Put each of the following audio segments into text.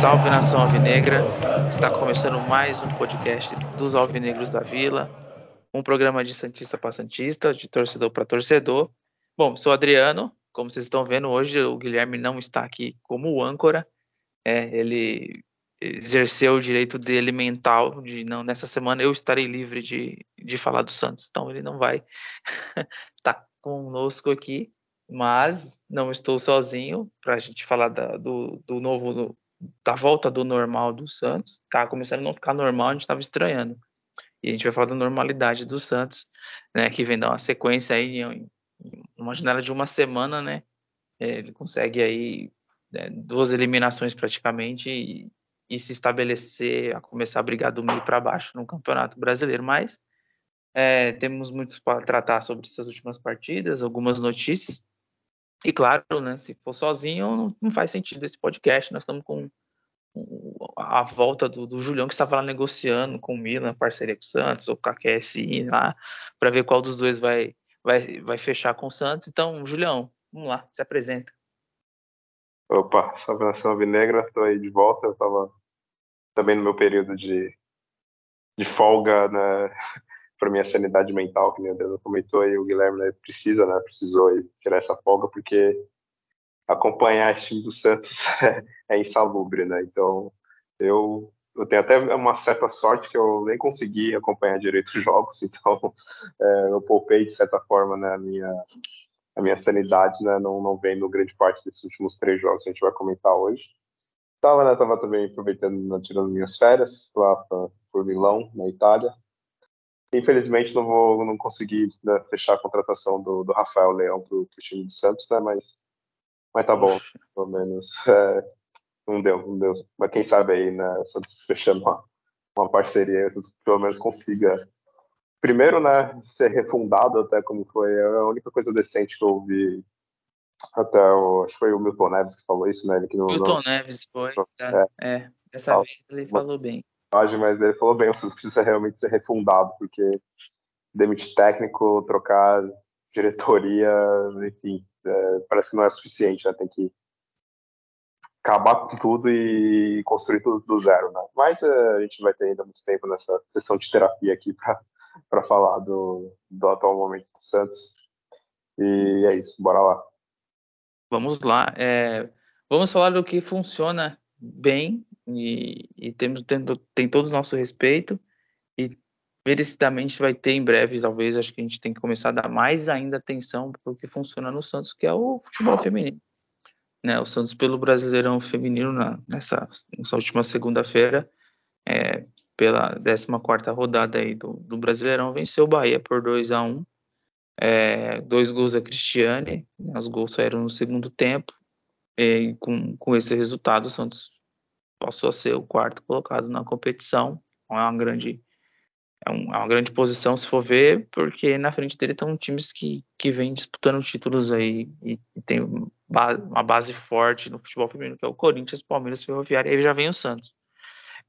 Salve nação alvinegra! Está começando mais um podcast dos Alvinegros da Vila, um programa de Santista para Santista, de torcedor para torcedor. Bom, sou Adriano, como vocês estão vendo hoje, o Guilherme não está aqui como âncora, é, ele exerceu o direito dele mental de não nessa semana eu estarei livre de, de falar do Santos, então ele não vai estar tá conosco aqui, mas não estou sozinho para a gente falar da, do, do novo da volta do normal do Santos, tá começando a não ficar normal, a gente estava estranhando. E a gente vai falar da normalidade do Santos, né, que vem dar uma sequência aí em uma janela de uma semana, né? É, ele consegue aí né, duas eliminações praticamente e, e, se estabelecer, a começar a brigar do meio para baixo no Campeonato Brasileiro. Mas é, temos muito para tratar sobre essas últimas partidas, algumas notícias. E claro, né, se for sozinho, não, não faz sentido esse podcast. Nós estamos com a volta do, do Julião, que estava lá negociando com o Milan, parceria com o Santos, ou com a QSI lá, para ver qual dos dois vai, vai, vai fechar com o Santos. Então, Julião, vamos lá, se apresenta. Opa, salve nação alvinegra, estou aí de volta. Eu estava também no meu período de, de folga, né, para minha sanidade mental, que nem o Deus comentou aí, o Guilherme né, precisa, né, precisou aí tirar essa folga, porque acompanhar esse time do Santos é, é insalubre, né, então eu, eu tenho até uma certa sorte que eu nem consegui acompanhar direito os jogos, então é, eu poupei, de certa forma, né, a minha, a minha sanidade, né, não, não vendo grande parte desses últimos três jogos que a gente vai comentar hoje. Tava, né, tava também aproveitando, né, tirando minhas férias lá pra, por Milão, na Itália, Infelizmente não vou não consegui né, fechar a contratação do, do Rafael Leão para o time do Santos, né? Mas, mas tá bom, pelo menos é, não deu, não deu. Mas quem sabe aí, né? Santos fechando uma, uma parceria, pelo menos consiga primeiro, né? Ser refundado até como foi a única coisa decente que eu ouvi até o, acho que foi o Milton Neves que falou isso, né? Ele que não, Milton não, Neves foi, tá, é, é, dessa vez ele falou bem mas ele falou bem, o Santos precisa realmente ser refundado, porque demitir técnico, trocar diretoria, enfim, é, parece que não é suficiente, né? Tem que acabar com tudo e construir tudo do zero, né? Mas é, a gente vai ter ainda muito tempo nessa sessão de terapia aqui para falar do, do atual momento do Santos. E é isso, bora lá. Vamos lá. É, vamos falar do que funciona bem e, e temos tendo, tem todo o nosso respeito e merecidamente vai ter em breve, talvez, acho que a gente tem que começar a dar mais ainda atenção para o que funciona no Santos, que é o futebol feminino. Né, o Santos pelo Brasileirão Feminino na, nessa, nessa última segunda-feira, é, pela 14 rodada aí do, do, Brasileirão, venceu o Bahia por 2 a 1 é, dois gols da Cristiane, né, os gols saíram no segundo tempo, e com, com esse resultado o Santos passou a ser o quarto colocado na competição. É uma grande é, um, é, uma grande posição se for ver, porque na frente dele estão times que, que vêm disputando títulos aí e, e tem uma base forte no futebol feminino, que é o Corinthians, Palmeiras, Ferroviária, aí já vem o Santos.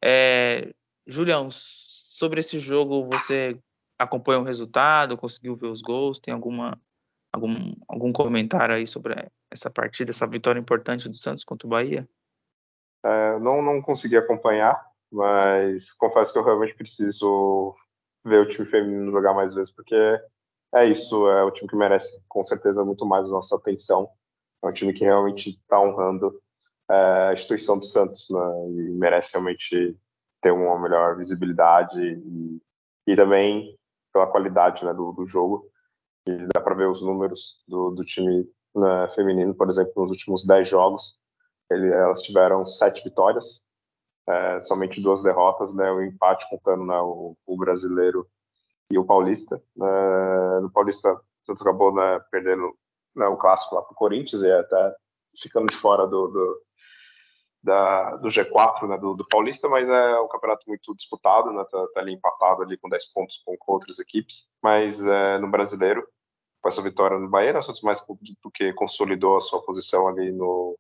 É, Julião, sobre esse jogo, você acompanhou o resultado, conseguiu ver os gols, tem alguma algum, algum comentário aí sobre essa partida, essa vitória importante do Santos contra o Bahia? É, não, não consegui acompanhar, mas confesso que eu realmente preciso ver o time feminino jogar mais vezes, porque é isso, é o time que merece com certeza muito mais nossa atenção. É um time que realmente está honrando é, a instituição do Santos, né, e merece realmente ter uma melhor visibilidade e, e também pela qualidade né, do, do, jogo. E dá para ver os números do, do time né, feminino, por exemplo, nos últimos 10 jogos ele, elas tiveram sete vitórias, é, somente duas derrotas, né, o empate contando né, o, o, brasileiro e o paulista. É, no paulista, o Santos acabou né, perdendo né, o clássico lá para o Corinthians e até ficando de fora do, do, da, do G4 né, do, do, paulista, mas é um campeonato muito disputado, né, tá, tá ali empatado ali com 10 pontos com, com outras equipes, mas é, no brasileiro com essa vitória no Bahia, né? Santos mais do que consolidou a sua posição ali no,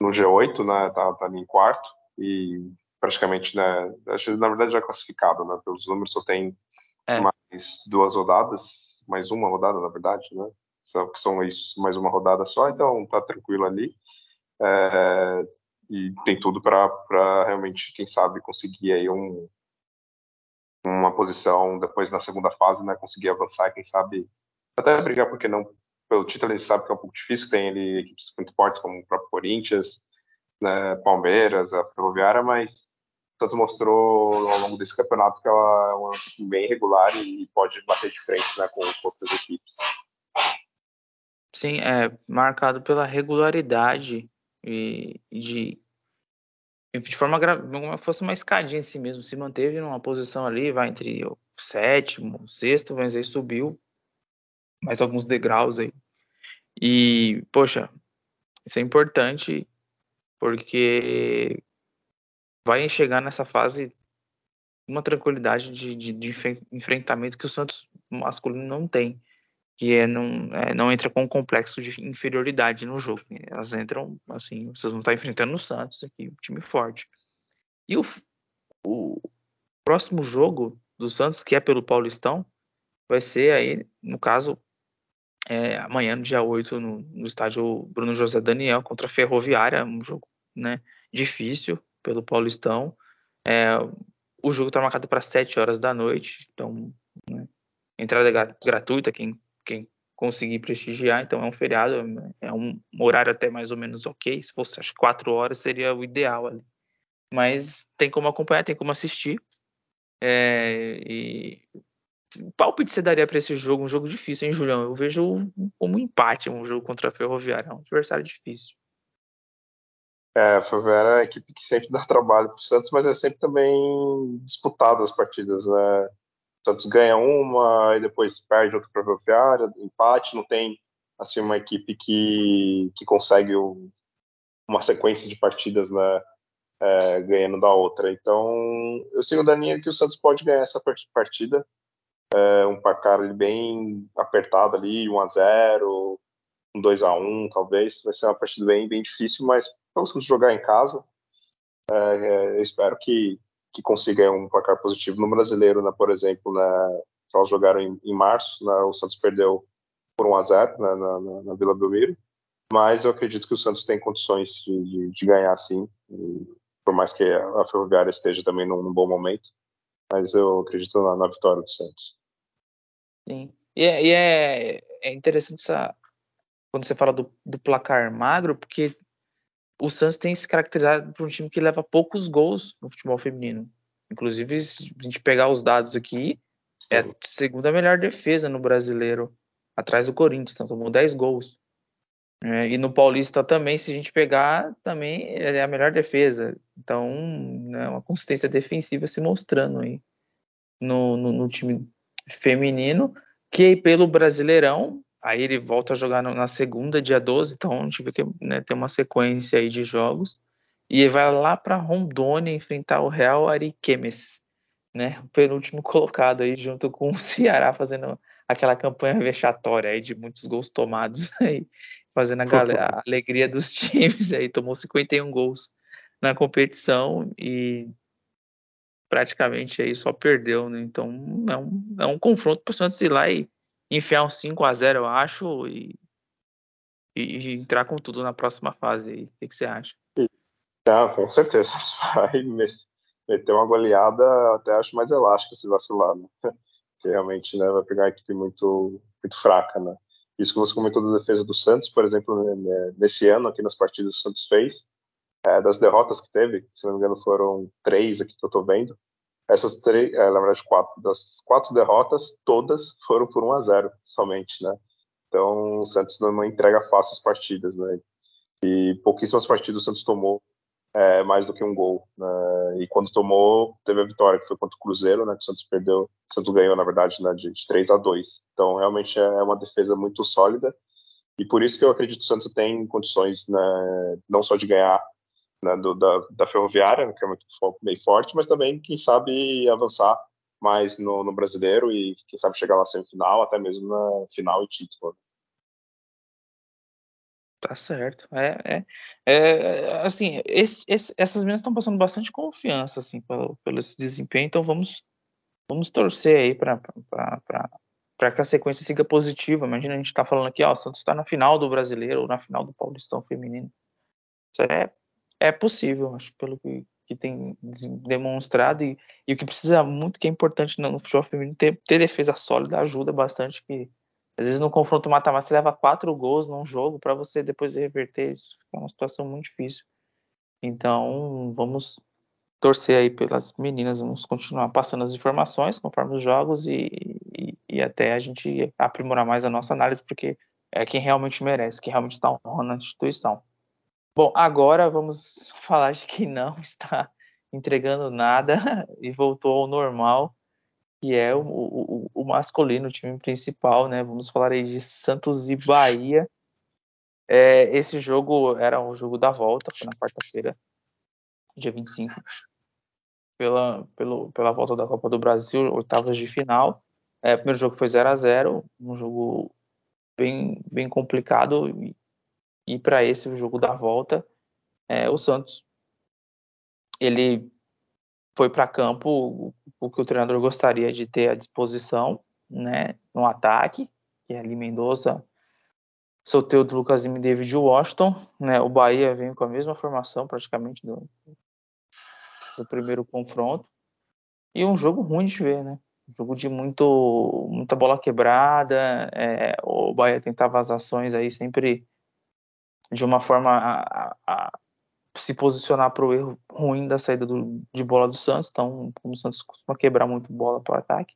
no G8, né? Tá, tá ali em quarto e praticamente, né? Acho na verdade já é classificado, né? Pelos números só tem é. mais duas rodadas, mais uma rodada, na verdade, né? Que são mais uma rodada só, então tá tranquilo ali. É, e tem tudo para realmente, quem sabe, conseguir aí um, uma posição depois na segunda fase, né? Conseguir avançar, quem sabe até brigar, porque não pelo título a gente sabe que é um pouco difícil, tem ali equipes muito fortes como o próprio Corinthians, né, Palmeiras, a Ferroviária, mas o Santos mostrou ao longo desse campeonato que ela é uma bem regular e pode bater de frente né, com outras equipes. Sim, é marcado pela regularidade e de de forma como fosse uma escadinha em si mesmo, se manteve numa posição ali, vai entre o sétimo, sexto, mas aí subiu mais alguns degraus aí. E, poxa, isso é importante porque vai chegar nessa fase uma tranquilidade de, de, de, enfrentamento que o Santos masculino não tem, que é não, é, não entra com um complexo de inferioridade no jogo. Elas entram assim, vocês vão estar enfrentando o Santos aqui, um time forte. E o, o próximo jogo do Santos, que é pelo Paulistão, vai ser aí, no caso, é, amanhã, no dia 8, no, no, estádio Bruno José Daniel contra a Ferroviária, um jogo né, difícil pelo Paulistão. É, o jogo está marcado para 7 horas da noite, então né, entrada gratuita, quem, quem conseguir prestigiar, então é um feriado, é um horário até mais ou menos ok, se fosse às 4 horas seria o ideal ali. Mas tem como acompanhar, tem como assistir. É, e palpite você daria para esse jogo? Um jogo difícil, hein, Julião? Eu vejo como um empate um jogo contra a Ferroviária. É um adversário difícil. É, a Ferroviária é uma equipe que sempre dá trabalho para o Santos, mas é sempre também disputado as partidas, né? O Santos ganha uma e depois perde outra para a Ferroviária, empate, não tem assim uma equipe que, que consegue o, uma sequência de partidas né, é, ganhando da outra. Então, eu sigo da linha que o Santos pode ganhar essa partida é, um placar bem apertado ali, 1 a 0 um 2 a 1 talvez. Vai ser uma partida bem, bem difícil, mas vamos jogar em casa. É, é, eu espero que, que consiga um placar positivo. No brasileiro, né, por exemplo, né, eles jogaram em, em março, né, o Santos perdeu por 1 a 0 né, na, na, na, Vila Belmiro, mas eu acredito que o Santos tem condições de, de, de ganhar sim, por mais que a Ferroviária esteja também num, num bom momento mas eu acredito na, na vitória do Santos. Sim. E é, e é, é interessante essa, quando você fala do, do, placar magro, porque o Santos tem se caracterizado por um time que leva poucos gols no futebol feminino. Inclusive, se a gente pegar os dados aqui, é a segunda melhor defesa no brasileiro, atrás do Corinthians, então tomou 10 gols. É, e no Paulista também, se a gente pegar, também é a melhor defesa. Então, né, uma consistência defensiva se mostrando aí no, no, no, time feminino, que pelo Brasileirão, aí ele volta a jogar no, na segunda, dia 12, então a gente vê que né, tem uma sequência aí de jogos. E vai lá para Rondônia enfrentar o Real Ariquemes, né? O penúltimo colocado aí, junto com o Ceará, fazendo aquela campanha vexatória aí de muitos gols tomados aí fazendo a, galera, a alegria dos times aí, tomou 51 gols na competição e praticamente aí só perdeu, né? Então é um, é um confronto para o Santos ir lá e enfiar um 5 a 0 eu acho, e, e, e entrar com tudo na próxima fase aí. O que, que você acha? Não, com certeza. Vai meter uma goleada, até acho mais elástica se vacilar, né? Porque realmente né, vai pegar uma equipe muito, muito fraca, né? Isso que você comentou da defesa do Santos, por exemplo, né, né, nesse ano, aqui nas partidas que o Santos fez, é, das derrotas que teve, se não me engano foram três aqui que eu tô vendo, essas três, é, na verdade quatro, das quatro derrotas, todas foram por 1 a 0 somente, né? Então o Santos não entrega fácil as partidas, né? E pouquíssimas partidas o Santos tomou é, mais do que um gol. Né? E quando tomou, teve a vitória, que foi contra o Cruzeiro, né? Que o Santos perdeu, o Santos ganhou, na verdade, né, de, de 3 a 2 Então, realmente é uma defesa muito sólida. E por isso que eu acredito que o Santos tem condições, né, não só de ganhar né, do, da, da Ferroviária, que é muito bem forte, mas também, quem sabe, avançar mais no, no brasileiro e quem sabe chegar lá semifinal, até mesmo na final e título. Tá certo. É, é, é assim, esse, esse, essas meninas estão passando bastante confiança assim pelo, pelo esse desempenho, então vamos vamos torcer aí para que a sequência siga positiva. Imagina a gente está falando aqui, ó, o Santos está na final do Brasileiro ou na final do Paulistão Feminino. Isso é, é possível, acho, pelo que, que tem demonstrado e, e, o que precisa muito, que é importante no, futebol feminino, ter, ter defesa sólida ajuda bastante, que às vezes no confronto mata-mata você leva quatro gols num jogo para você depois reverter isso, é uma situação muito difícil. Então, vamos torcer aí pelas meninas, vamos continuar passando as informações conforme os jogos e, e, e, até a gente aprimorar mais a nossa análise, porque é quem realmente merece, quem realmente está honrando a instituição. Bom, agora vamos falar de quem não está entregando nada e voltou ao normal, que é o, o, o masculino, o time principal, né? Vamos falar aí de Santos e Bahia. É, esse jogo era o jogo da volta, foi na quarta-feira, dia 25, pela, pelo, pela volta da Copa do Brasil, oitavas de final. É, primeiro jogo foi 0 a 0 um jogo bem, bem complicado. E para esse jogo da volta, é, o Santos ele foi para campo o que o treinador gostaria de ter à disposição, né, no ataque, que é ali Mendonça, Soteudo, Lucas e David Washington, né, o Bahia vem com a mesma formação praticamente do, do primeiro confronto. E um jogo ruim de ver, né? Jogo de muito, muita bola quebrada. É, o Bahia tentava as ações aí sempre de uma forma a, a, a se posicionar para o erro ruim da saída do, de bola do Santos. Então, como o Santos costuma quebrar muito bola para o ataque,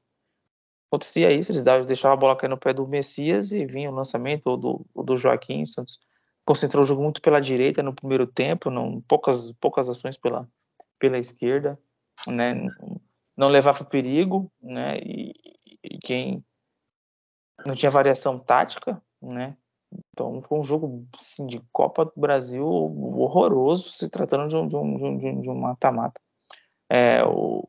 acontecia isso, eles deixavam a bola cair no pé do Messias e vinha o lançamento ou do, ou do Joaquim. O Santos concentrou o jogo muito pela direita no primeiro tempo, não, poucas, poucas ações pela, pela esquerda, né? Não levava perigo, né? E, e quem não tinha variação tática, né? Então foi um jogo assim, de Copa do Brasil horroroso, se tratando de um de um, de um, de um mata-mata. É, o...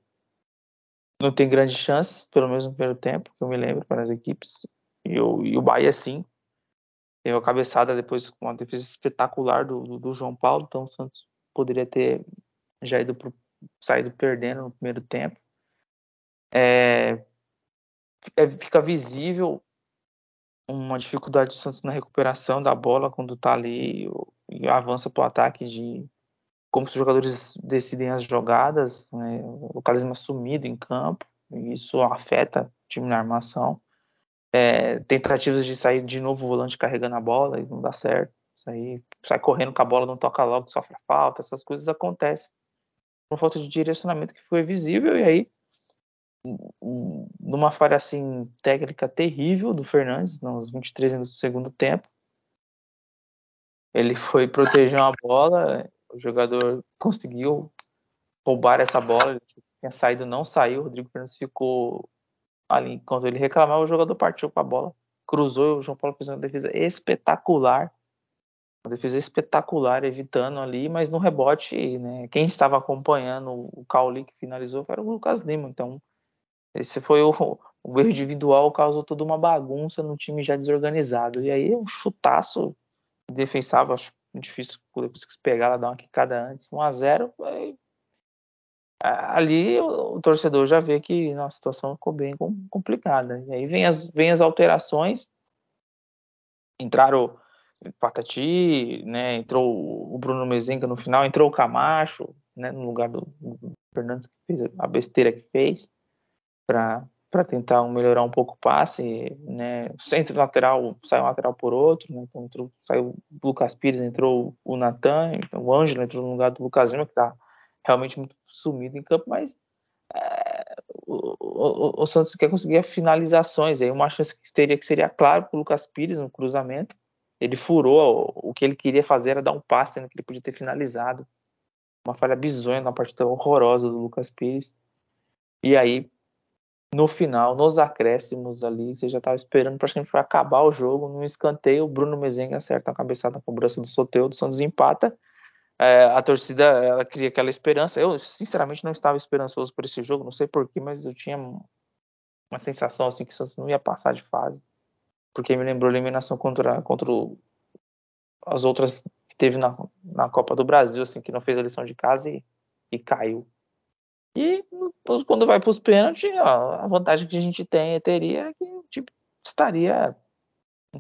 Não tem grandes chances, pelo menos no primeiro tempo, que eu me lembro, para as equipes. E o, e o Bahia, sim, teve a cabeçada depois com uma defesa espetacular do, do, do João Paulo, então o Santos poderia ter já ido pro, saído perdendo no primeiro tempo. É, é, fica visível uma dificuldade do Santos na recuperação da bola quando está ali e avança para o ataque de como os jogadores decidem as jogadas, né, localismo sumido em campo, e isso afeta o time na armação. É, tentativas de sair de novo o volante carregando a bola e não dá certo. Isso aí, sai correndo com a bola, não toca logo, sofre falta, essas coisas acontecem uma falta de direcionamento que foi visível e aí numa falha assim técnica terrível do Fernandes nos 23 minutos do segundo tempo ele foi proteger uma bola o jogador conseguiu roubar essa bola ele tinha saído não saiu o Rodrigo Fernandes ficou ali enquanto ele reclamava o jogador partiu com a bola cruzou o João Paulo fez uma defesa espetacular uma defesa espetacular, evitando ali, mas no rebote, né, quem estava acompanhando o Cauli que finalizou era o Lucas Lima. Então, esse foi o, o erro individual, causou toda uma bagunça no time já desorganizado. E aí, um chutaço defensável, acho difícil depois que se pegar, ela dar uma quicada antes, 1 a 0 aí, ali o, o, torcedor já vê que a situação ficou bem complicada. E aí vem as, vem as alterações, entraram Patati, né? Entrou o Bruno Mezenga no final, entrou o Camacho, né? No lugar do, do Fernandes que fez a besteira que fez para tentar melhorar um pouco o passe, né? Centro lateral saiu um lateral por outro, né? Então entrou, saiu o Lucas Pires, entrou o Natan, então, o Ângelo entrou no lugar do Lucas Lima, que está realmente muito sumido em campo, mas é, o, o, o, Santos quer conseguir finalizações, aí uma chance que teria que seria claro para o Lucas Pires no cruzamento, ele furou, o que ele queria fazer era dar um passe, sendo que ele podia ter finalizado. Uma falha bizonha, uma partida horrorosa do Lucas Pires. E aí, no final, nos acréscimos ali, você já estava esperando praticamente para acabar o jogo, no escanteio, o Bruno Mezenga acerta a cabeçada na cobrança do Soteudo, o Santos empata. é, a torcida ela cria aquela esperança. Eu, sinceramente, não estava esperançoso por esse jogo, não sei porquê, mas eu tinha uma sensação assim que o Santos não ia passar de fase, porque me lembrou a eliminação contra, contra o, as outras que teve na, na Copa do Brasil, assim, que não fez a lição de casa e, e caiu. E quando vai para os pênaltis, a vantagem que a gente tem teria é que o time estaria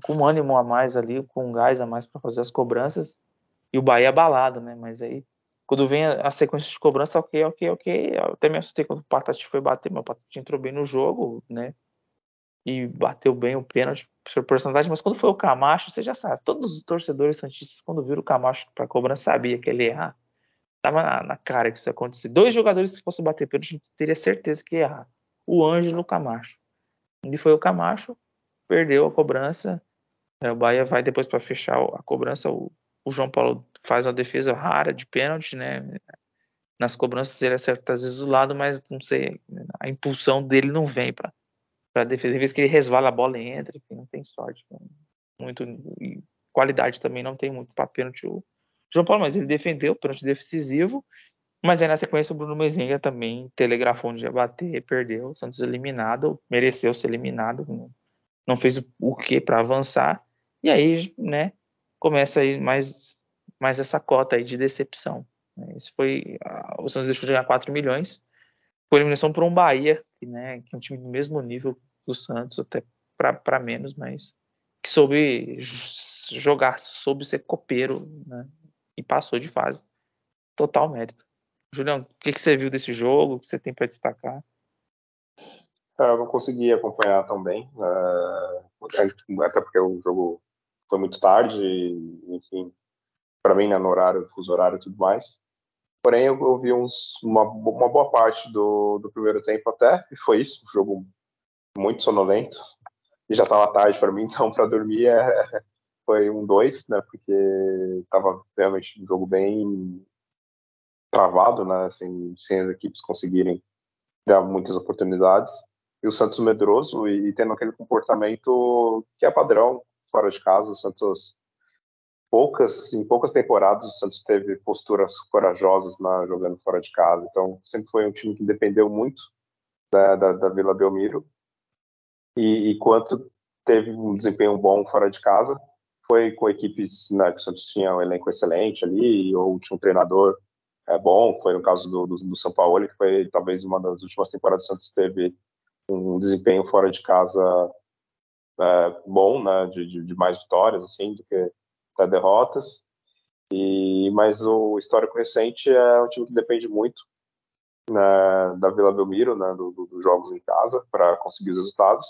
com um ânimo a mais ali, com um gás a mais para fazer as cobranças e o Bahia abalado, né? Mas aí, quando vem a, a sequência de cobrança, ok, ok, ok. Eu até me assustei quando o Patati foi bater, mas o Patati entrou bem no jogo, né? E bateu bem o pênalti por personalidade, mas quando foi o Camacho, você já sabe, todos os torcedores santistas, quando viram o Camacho para cobrança, sabia que ele ia errar. Tava na, na, cara que isso ia acontecer. Dois jogadores que fossem bater pênalti, a gente teria certeza que ia errar. O Ângelo e o Camacho. Ele foi o Camacho, perdeu a cobrança. É, o Bahia vai depois para fechar a cobrança. O, o, João Paulo faz uma defesa rara de pênalti, né? Nas cobranças ele acerta às vezes do lado, mas não sei, a impulsão dele não vem para para defesa. Às vezes que ele resvala a bola e entra, enfim, não tem sorte. Muito e qualidade também não tem muito para pênalti o João Paulo, mas ele defendeu pênalti decisivo. Mas aí na sequência o Bruno Mezenga também telegrafou onde ia bater, perdeu. O Santos eliminado, mereceu ser eliminado, não fez o que para avançar. E aí, né, começa aí mais, mais essa cota aí de decepção. Né. Foi. O Santos deixou de ganhar 4 milhões. Foi eliminação por um Bahia, que, né, que é um time do mesmo nível do Santos, até para menos, mas que soube jogar, soube ser copeiro, né, e passou de fase. Total mérito. Julião, o que, que você viu desse jogo? O que você tem para destacar? É, eu não consegui acompanhar tão bem, uh, até porque o jogo foi muito tarde, enfim, para mim, né, no horário, fuso horário e tudo mais. Porém, eu vi uns, uma, uma, boa parte do, do, primeiro tempo até, e foi isso, um jogo muito sonolento, e já estava tarde para mim, então para dormir é, foi um 2, né, porque estava realmente um jogo bem travado, né, assim, sem as equipes conseguirem dar muitas oportunidades. E o Santos medroso e, e tendo aquele comportamento que é padrão fora de casa. O Santos, poucas, em poucas temporadas, o Santos teve posturas corajosas na, jogando fora de casa. Então, sempre foi um time que dependeu muito da, da, da Vila Belmiro. E, e quanto teve um desempenho bom fora de casa, foi com equipes né, que o Santos tinha um elenco excelente ali, ou tinha um treinador é, bom, foi no caso do, do, do São Paulo, que foi talvez uma das últimas temporadas que o Santos teve um desempenho fora de casa é, bom, né, de, de, de, mais vitórias assim do que até derrotas. E mas o histórico recente é um time que depende muito né, da Vila Belmiro, né, dos do, jogos em casa para conseguir os resultados.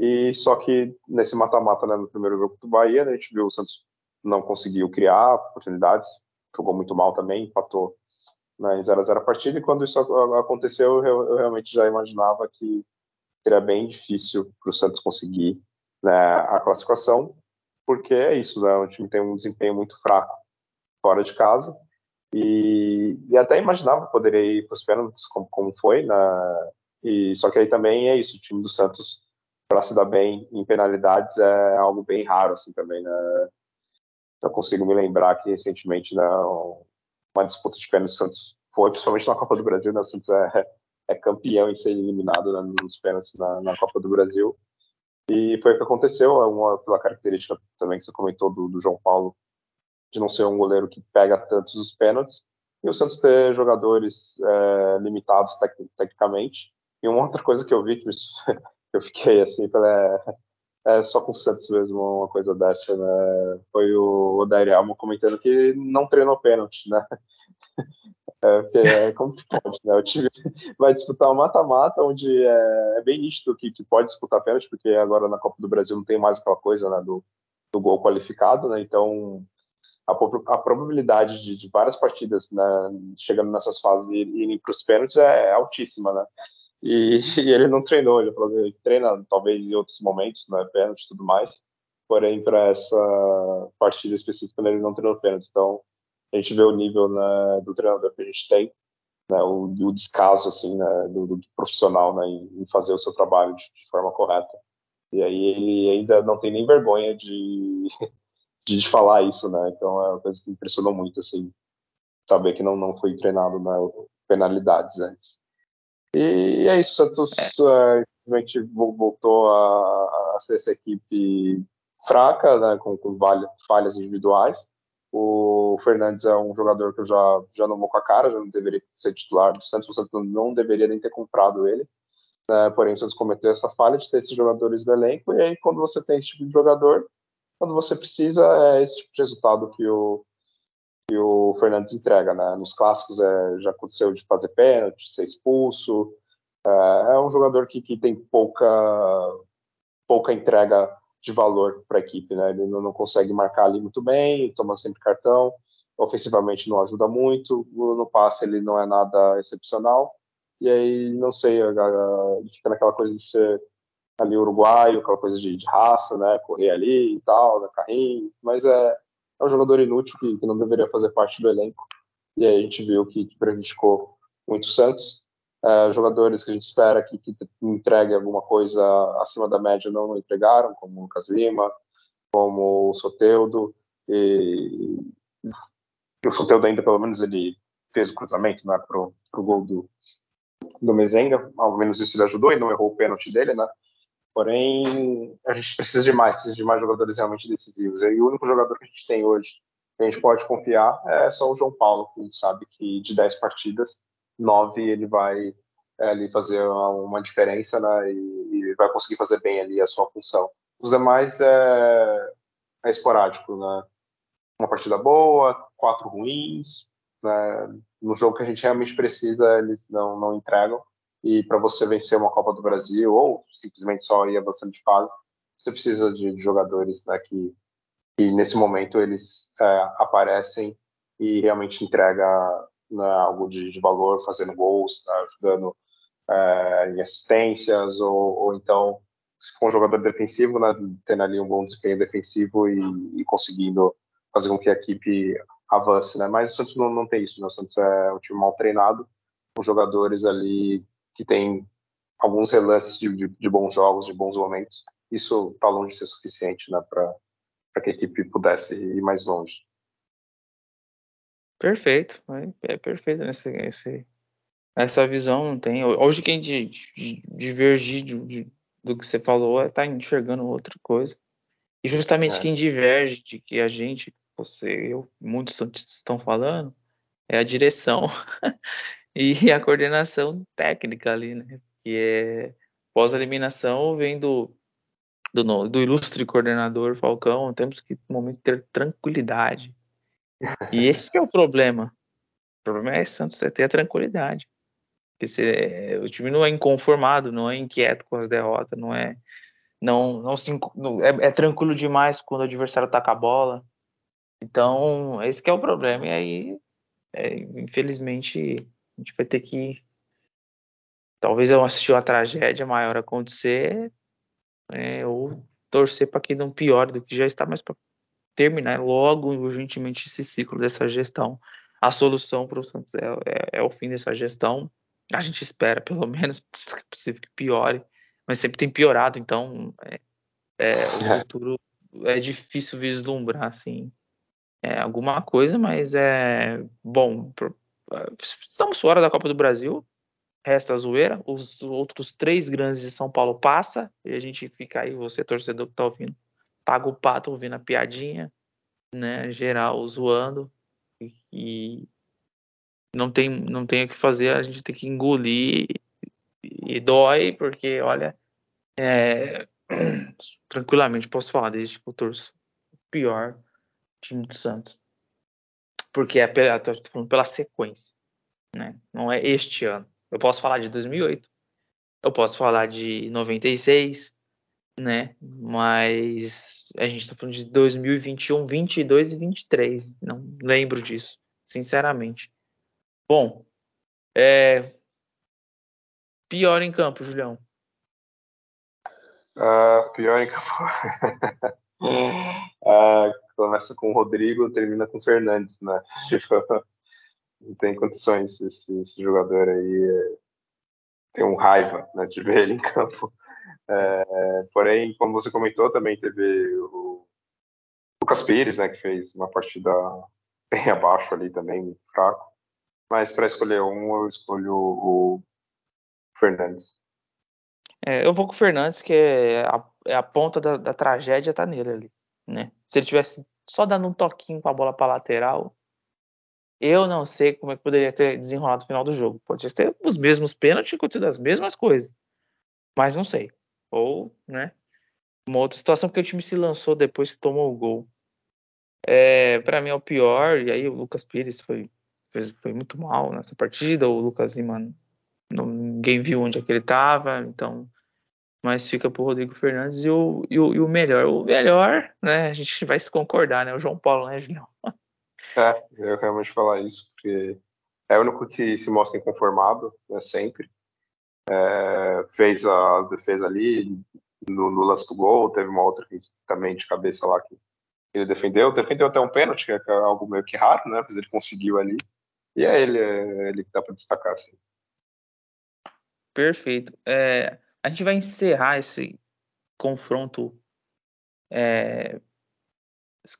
E só que nesse mata-mata, né, no primeiro jogo do Bahia, né, a gente viu o Santos não conseguiu criar oportunidades, jogou muito mal também, empatou né, em 0 a 0 a partida. E quando isso aconteceu, eu, eu realmente já imaginava que seria bem difícil para o Santos conseguir né, a classificação, porque é isso, né, o time tem um desempenho muito fraco fora de casa. E, e até imaginava que poderia ir para os pênaltis, como, como foi, né, e só que aí também é isso, o time do Santos para se dar bem em penalidades é algo bem raro assim também, né? Eu consigo me lembrar que recentemente né, uma disputa de pênaltis Santos foi, principalmente na Copa do Brasil, né, o Santos é, é campeão em ser eliminado né, nos pênaltis na, na, Copa do Brasil. E foi o que aconteceu, é uma, pela característica também que você comentou do, do João Paulo, de não ser um goleiro que pega tantos os pênaltis, e o Santos ter jogadores é, limitados tec, tecnicamente. E uma outra coisa que eu vi que eu fiquei assim, é, é só com o Santos mesmo uma coisa dessa, né? Foi o Odair Almo comentando que não treinou pênalti, né? É, porque é como que pode, né? O time vai disputar um mata-mata onde é, é, bem nítido que, que pode disputar pênalti, porque agora na Copa do Brasil não tem mais aquela coisa né, do, do gol qualificado, né? Então a, a probabilidade de, de, várias partidas né, chegando nessas fases e irem para os pênaltis é altíssima, né? E, e, ele não treinou, ele falou que treina talvez em outros momentos, né, pênalti e tudo mais, porém para essa partida específica ele não treinou pênalti, então a gente vê o nível né, do treinador que a gente tem, né, o, o, descaso assim, né, do, do profissional né, em, fazer o seu trabalho de, de, forma correta. E aí ele ainda não tem nem vergonha de, de, falar isso, né? Então é uma coisa que impressionou muito, assim. saber que não, não foi treinado na penalidades antes. E é isso, Santos é. simplesmente voltou a, a, ser essa equipe fraca, né, com, com falhas individuais. O Fernandes é um jogador que eu já, já não vou com a cara, já não deveria ser titular do Santos, o Santos não deveria nem ter comprado ele. Né, porém, o Santos cometeu essa falha de ter esses jogadores do elenco, e aí quando você tem esse tipo de jogador, quando você precisa, é esse tipo de resultado que o, que o Fernandes entrega. Né? Nos clássicos é, já aconteceu de fazer pênalti, ser expulso. É, é um jogador que, que tem pouca, pouca entrega de valor para a equipe. Né? Ele não, não, consegue marcar ali muito bem, toma sempre cartão. Ofensivamente não ajuda muito. No passe ele não é nada excepcional. E aí, não sei, ele fica naquela coisa de ser ali uruguaio, aquela coisa de, de raça, né? Correr ali e tal, da carrinho. Mas é, é um jogador inútil que, que, não deveria fazer parte do elenco. E aí a gente viu que, que prejudicou muito o Santos. É, jogadores que a gente espera que, que entregue alguma coisa acima da média não, entregaram, como o Lucas Lima, como o Soteudo. E, e o Soteudo ainda, pelo menos, ele fez o cruzamento né, para o gol do, do Mezenga. Ao menos isso ele ajudou e não errou o pênalti dele, né? Porém, a gente precisa de mais, precisa de mais jogadores realmente decisivos. E o único jogador que a gente tem hoje que a gente pode confiar é só o João Paulo, que a gente sabe que de 10 partidas, 9 ele vai é, ali fazer uma, diferença né, e, e, vai conseguir fazer bem ali a sua função. Os demais é, é esporádico, né? Uma partida boa, quatro ruins, né? no jogo que a gente realmente precisa, eles não, não entregam. E para você vencer uma Copa do Brasil ou simplesmente só ir avançando de fase, você precisa de, de jogadores né, que, que, nesse momento eles é, aparecem e realmente entrega né, algo de, de, valor, fazendo gols, tá, ajudando é, em assistências ou, ou, então se for um jogador defensivo, né, tendo ali um bom desempenho defensivo e, e conseguindo fazer com que a equipe avance, né? Mas o Santos não, não tem isso, né? O Santos é um time mal treinado, com jogadores ali que tem alguns relances de, de, de, bons jogos, de bons momentos. Isso está longe de ser suficiente né, para que a equipe pudesse ir mais longe. Perfeito, é perfeito esse, esse, essa visão não tem. Hoje quem divergir do que você falou está enxergando outra coisa. E justamente é. quem diverge de que a gente, você, eu, muitos estão falando, é a direção. e a coordenação técnica ali, né? Que é pós-eliminação vem do, do, do, ilustre coordenador Falcão, temos que, no momento, ter tranquilidade. E esse é o problema. O problema é Santos, é ter a tranquilidade. Porque o time não é inconformado, não é inquieto com as derrotas, não é não não se não, é, é, tranquilo demais quando o adversário taca a bola. Então, esse é o problema. E aí, é, infelizmente, a gente vai ter que. Talvez eu assistir uma tragédia maior acontecer, é, ou torcer para que não piore do que já está, mas para terminar logo urgentemente esse ciclo dessa gestão. A solução para o Santos é, é, é, o fim dessa gestão. A gente espera, pelo menos, se é possível que piore, mas sempre tem piorado, então é, é o é. futuro é difícil vislumbrar assim é, alguma coisa, mas é bom estamos fora da Copa do Brasil, resta a zoeira, os outros três grandes de São Paulo passa, e a gente fica aí, você torcedor que tá ouvindo, paga o pato ouvindo a piadinha, né, geral zoando, e, não tem, não tem o que fazer, a gente tem que engolir, e dói, porque, olha, é, tranquilamente posso falar desde que eu torço o pior time do Santos porque é pela, tô falando pela sequência, né? Não é este ano. Eu posso falar de 2008, eu posso falar de 96, né? Mas a gente está falando de 2021, 22 e 23. Não lembro disso, sinceramente. Bom, é... pior em campo, Julião. Uh, pior em campo. uh, começa com o Rodrigo, termina com o Fernandes, né? Tipo, não tem condições esse, esse jogador aí. É, tem um raiva né, de ver ele em campo. É, porém, como você comentou, também teve o Lucas Pires, né, que fez uma partida bem abaixo ali também, fraco. Mas para escolher um, eu escolho o Fernandes. É, eu vou com o Fernandes, que é a, é a ponta da, da, tragédia, tá nele ali. Né? Se ele tivesse só dando um toquinho com a bola para lateral, eu não sei como é que poderia ter desenrolado o final do jogo. Pode ter os mesmos pênaltis, acontecido as mesmas coisas. Mas não sei. Ou, né? Uma outra situação, porque o time se lançou depois que tomou o gol. É, para mim é o pior. E aí o Lucas Pires foi, foi, foi muito mal nessa partida. O Lucas Lima, ninguém viu onde é que ele estava. Então, mas fica pro Rodrigo Fernandes. E o, e o, e o melhor, o melhor, né? A gente vai se concordar, né? O João Paulo, né, Julião? É, eu realmente falar isso, porque é o único que se mostra inconformado, né, sempre. É, fez a defesa ali, no, no, lance do gol, teve uma outra que, também de cabeça lá que ele defendeu, defendeu até um pênalti, que é algo meio que raro, né, mas ele conseguiu ali, e é ele, é ele que dá para destacar, assim. Perfeito. É, a gente vai encerrar esse confronto é,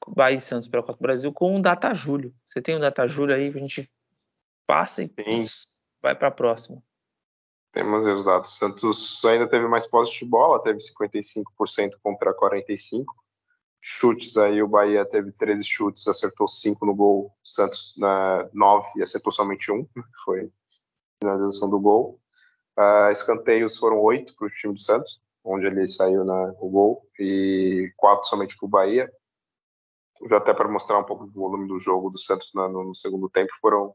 Bahia e Santos pela Copa do Brasil com um data julho. Você tem um data julho aí, a gente passa e Sim. vai para a próxima. Temos os dados. Santos ainda teve mais posse de bola, teve 55% contra 45%. Chutes aí, o Bahia teve 13 chutes, acertou 5 no gol. Santos na 9 e acertou somente um, que foi a finalização do gol. Uh, escanteios foram 8 para o time do Santos, onde ele saiu na, o gol, e 4 somente para o Bahia já até para mostrar um pouco do volume do jogo do Santos no, no segundo tempo, foram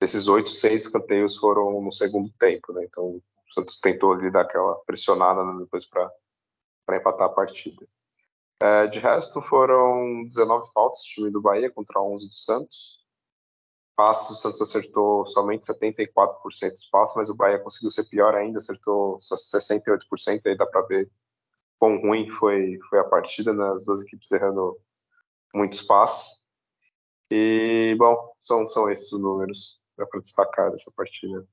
desses oito, seis escanteios foram no segundo tempo, né? Então o Santos tentou ali dar aquela pressionada né, depois para empatar a partida. É, de resto, foram 19 faltas do time do Bahia contra 11 do Santos. Passos, o Santos acertou somente 74% dos passos, mas o Bahia conseguiu ser pior ainda, acertou só 68%. Aí dá para ver quão ruim foi, foi a partida, né? as duas equipes errando muito espaço. E, bom, são, são esses os números para destacar dessa partida.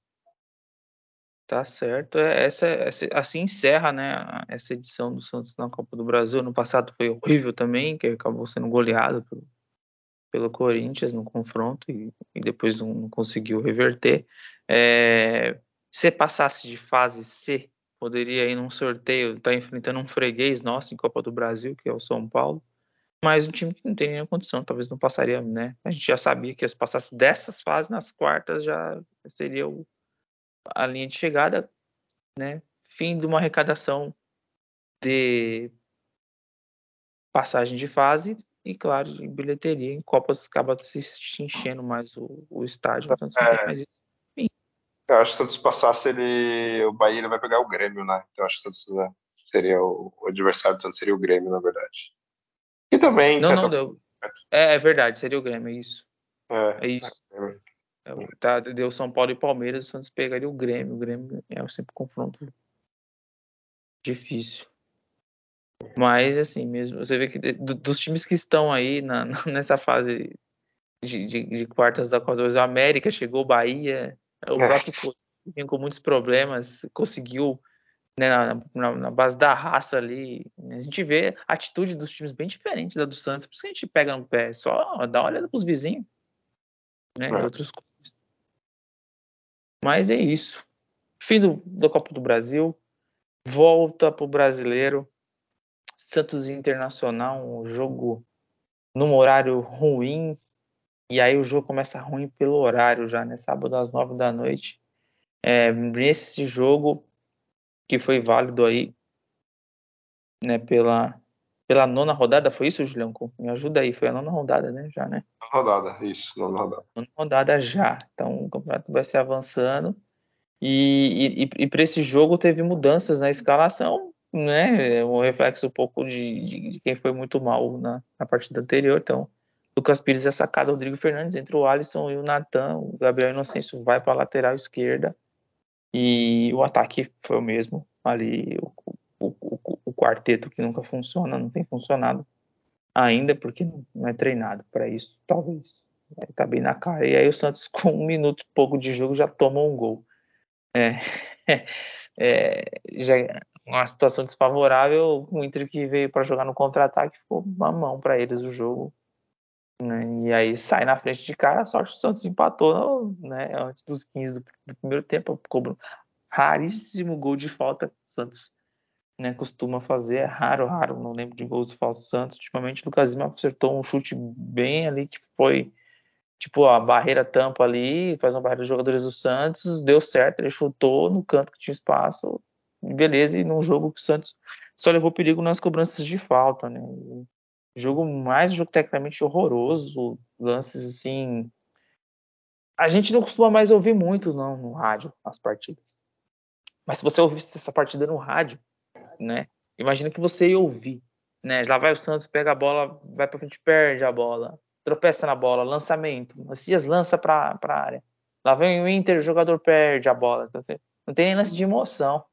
Tá certo. É, essa, essa, assim encerra né, essa edição do Santos na Copa do Brasil. No passado foi horrível também, que acabou sendo goleado pelo, pelo Corinthians no confronto e, e depois não, não, conseguiu reverter. É, se passasse de fase C, poderia ir num sorteio, estar tá enfrentando um freguês nosso em Copa do Brasil, que é o São Paulo mas um time que não tem nenhuma condição, talvez não passaria, né? A gente já sabia que se passasse dessas fases nas quartas já seria o, a linha de chegada, né? Fim de uma arrecadação de passagem de fase e, claro, de bilheteria. Em Copas acaba se enchendo mais o, o estádio, então é, mais isso. Enfim. Eu acho que se o Santos passasse, ele, o Bahia ele vai pegar o Grêmio, né? Então acho que o Santos né, seria o, o adversário do Santos seria o Grêmio, na verdade. E também. Não, não, deu. É, é, verdade, seria o Grêmio, é isso. É, é isso. É. Tá, deu São Paulo e Palmeiras, o Santos pegaria o Grêmio. O Grêmio é sempre confronto difícil. Mas, assim, mesmo, você vê que dos times que estão aí na, nessa fase de, de, de quartas da Copa do América chegou Bahia, o próprio Corinthians com muitos problemas, conseguiu né, na, na, na, base da raça ali. A gente vê a atitude dos times bem diferente da do Santos, por isso que a gente pega no pé, só dá uma olhada pros vizinhos, né, é. outros clubes. Mas é isso. Fim do, da Copa do Brasil, volta pro brasileiro, Santos Internacional, um jogo num horário ruim, e aí o jogo começa ruim pelo horário já, né, sábado às nove da noite. É, nesse jogo que foi válido aí, né, pela, pela nona rodada, foi isso, Julião? Me ajuda aí, foi a nona rodada, né, já, né? Rodada, isso, nona rodada. Nona rodada já, então o campeonato vai se avançando, e, e, e para esse jogo teve mudanças na escalação, né, um reflexo um pouco de, de, de quem foi muito mal na, na partida anterior, então Lucas Pires é sacado, Rodrigo Fernandes, entre o Alisson e o Natan, o Gabriel Inocêncio vai para a lateral esquerda, e o ataque foi o mesmo. Ali, o, o, o, o quarteto que nunca funciona, não tem funcionado ainda, porque não é treinado para isso, talvez. Está bem na cara. E aí o Santos, com um minuto pouco de jogo, já toma um gol. É, é, já uma situação desfavorável, o Inter que veio para jogar no contra-ataque ficou uma mão para eles o jogo. Né? E aí sai na frente de cara, a sorte o Santos empatou né, antes dos 15 do, do primeiro tempo. Cobrou raríssimo gol de falta. O Santos né, costuma fazer, é raro, raro, não lembro de gols de falta do Santos. Ultimamente o Lucas Lima acertou um chute bem ali que foi tipo a barreira tampa ali, faz uma barreira dos jogadores do Santos, deu certo, ele chutou no canto que tinha espaço, beleza, e num jogo que o Santos só levou perigo nas cobranças de falta, né? Jogo mais jogo tecnicamente horroroso, lances assim. A gente não costuma mais ouvir muito não no rádio as partidas. Mas se você ouvisse essa partida no rádio, né? Imagina que você ia ouvir, né? Lá vai o Santos, pega a bola, vai para frente, perde a bola, tropeça na bola, lançamento, Macias lança para a área. Lá vem o Inter, o jogador perde a bola. Não tem nem lance de emoção,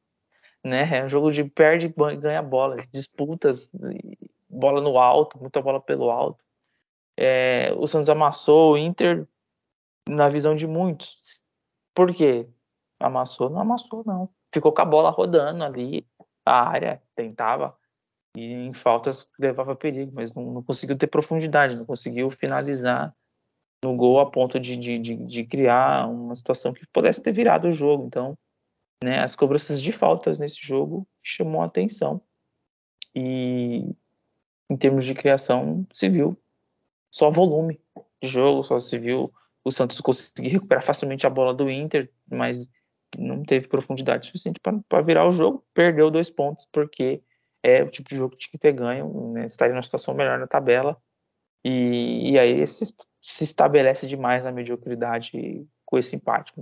né? É um jogo de perde e ganha bola, disputas, bola no alto, muita bola pelo alto. É, o Santos amassou o Inter na visão de muitos. Por quê? Amassou? Não amassou, não. Ficou com a bola rodando ali, a área, tentava, e em faltas levava perigo, mas não, não conseguiu ter profundidade, não conseguiu finalizar no gol a ponto de, de, de, de, criar uma situação que pudesse ter virado o jogo. Então, né, as cobranças de faltas nesse jogo chamou a atenção. E em termos de criação, se viu só volume de jogo, só se viu o Santos conseguir recuperar facilmente a bola do Inter, mas não teve profundidade suficiente para virar o jogo, perdeu dois pontos, porque é o tipo de jogo que tinha que ter ganho, né? estaria numa situação melhor na tabela, e, e aí se, se, estabelece demais a mediocridade com esse empate.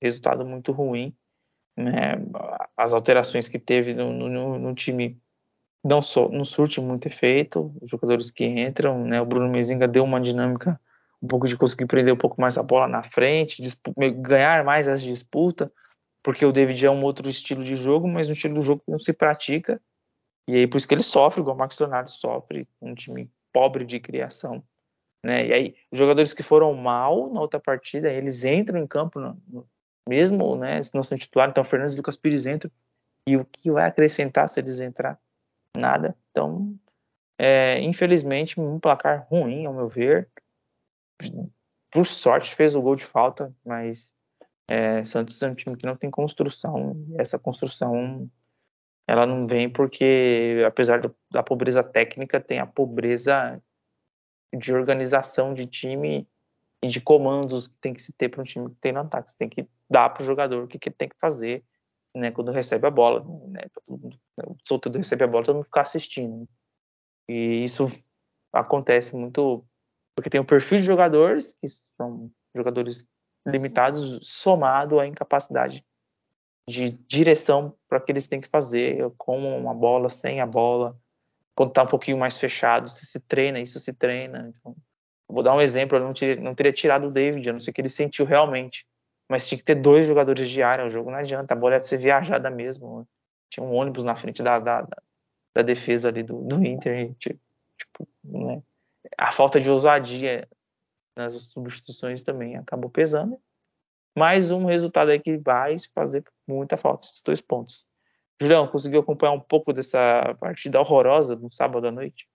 Resultado muito ruim. Né? As alterações que teve no, no, no time não, só, não surte muito efeito, os jogadores que entram, né? O Bruno Mezinga deu uma dinâmica um pouco de conseguir prender um pouco mais a bola na frente, ganhar mais as disputas, porque o David é um outro estilo de jogo, mas um estilo de jogo que não se pratica, e aí por isso que ele sofre, igual o Marcos Leonardo sofre, um time pobre de criação. Né? E aí, os jogadores que foram mal na outra partida, eles entram em campo no, mesmo, né, se não são titulares, então Fernandes Lucas Pires entram, e o que vai acrescentar se eles entrar? nada. Então, é, infelizmente, um placar ruim, ao meu ver. Por sorte, fez o gol de falta, mas é, Santos é um time que não tem construção. Essa construção ela não vem porque, apesar do, da pobreza técnica, tem a pobreza de organização de time e de comandos que tem que se ter para um time que tem no ataque. Você tem que dar para o jogador o que, que tem que fazer né, quando recebe a bola, né, mundo, o soltador recebe a bola, todo mundo fica assistindo. E isso acontece muito porque tem um perfil de jogadores que são jogadores limitados somado à incapacidade de direção para que eles têm que fazer com uma bola, sem a bola, quando está um pouquinho mais fechado, se se treina, isso se treina. Então, vou dar um exemplo, eu não, tirei, não teria tirado o David, a não ser que ele sentiu realmente mas tinha que ter dois jogadores de área. O jogo não adianta, a bola ia ser viajada mesmo. Tinha um ônibus na frente da, da, da defesa ali do, do Inter. Tipo, né? A falta de ousadia nas substituições também acabou pesando. Mais um resultado aí que vai fazer muita falta, esses dois pontos. Julião, conseguiu acompanhar um pouco dessa partida horrorosa no sábado à noite?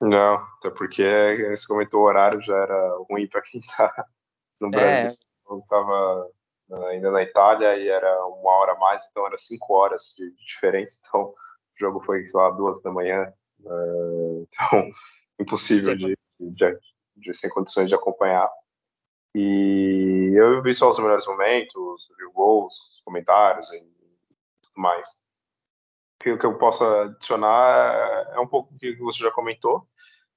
Não, até porque você comentou o horário já era ruim para quem tá no Brasil. É, eu estava ainda na Itália e era uma hora a mais, então era cinco horas de, diferença. Então o jogo foi, sei lá, duas da manhã. Uh, então, impossível de, de, de, sem condições de acompanhar. E eu vi só os melhores momentos, vi gols, os comentários e tudo mais. O que eu posso adicionar é um pouco o que você já comentou.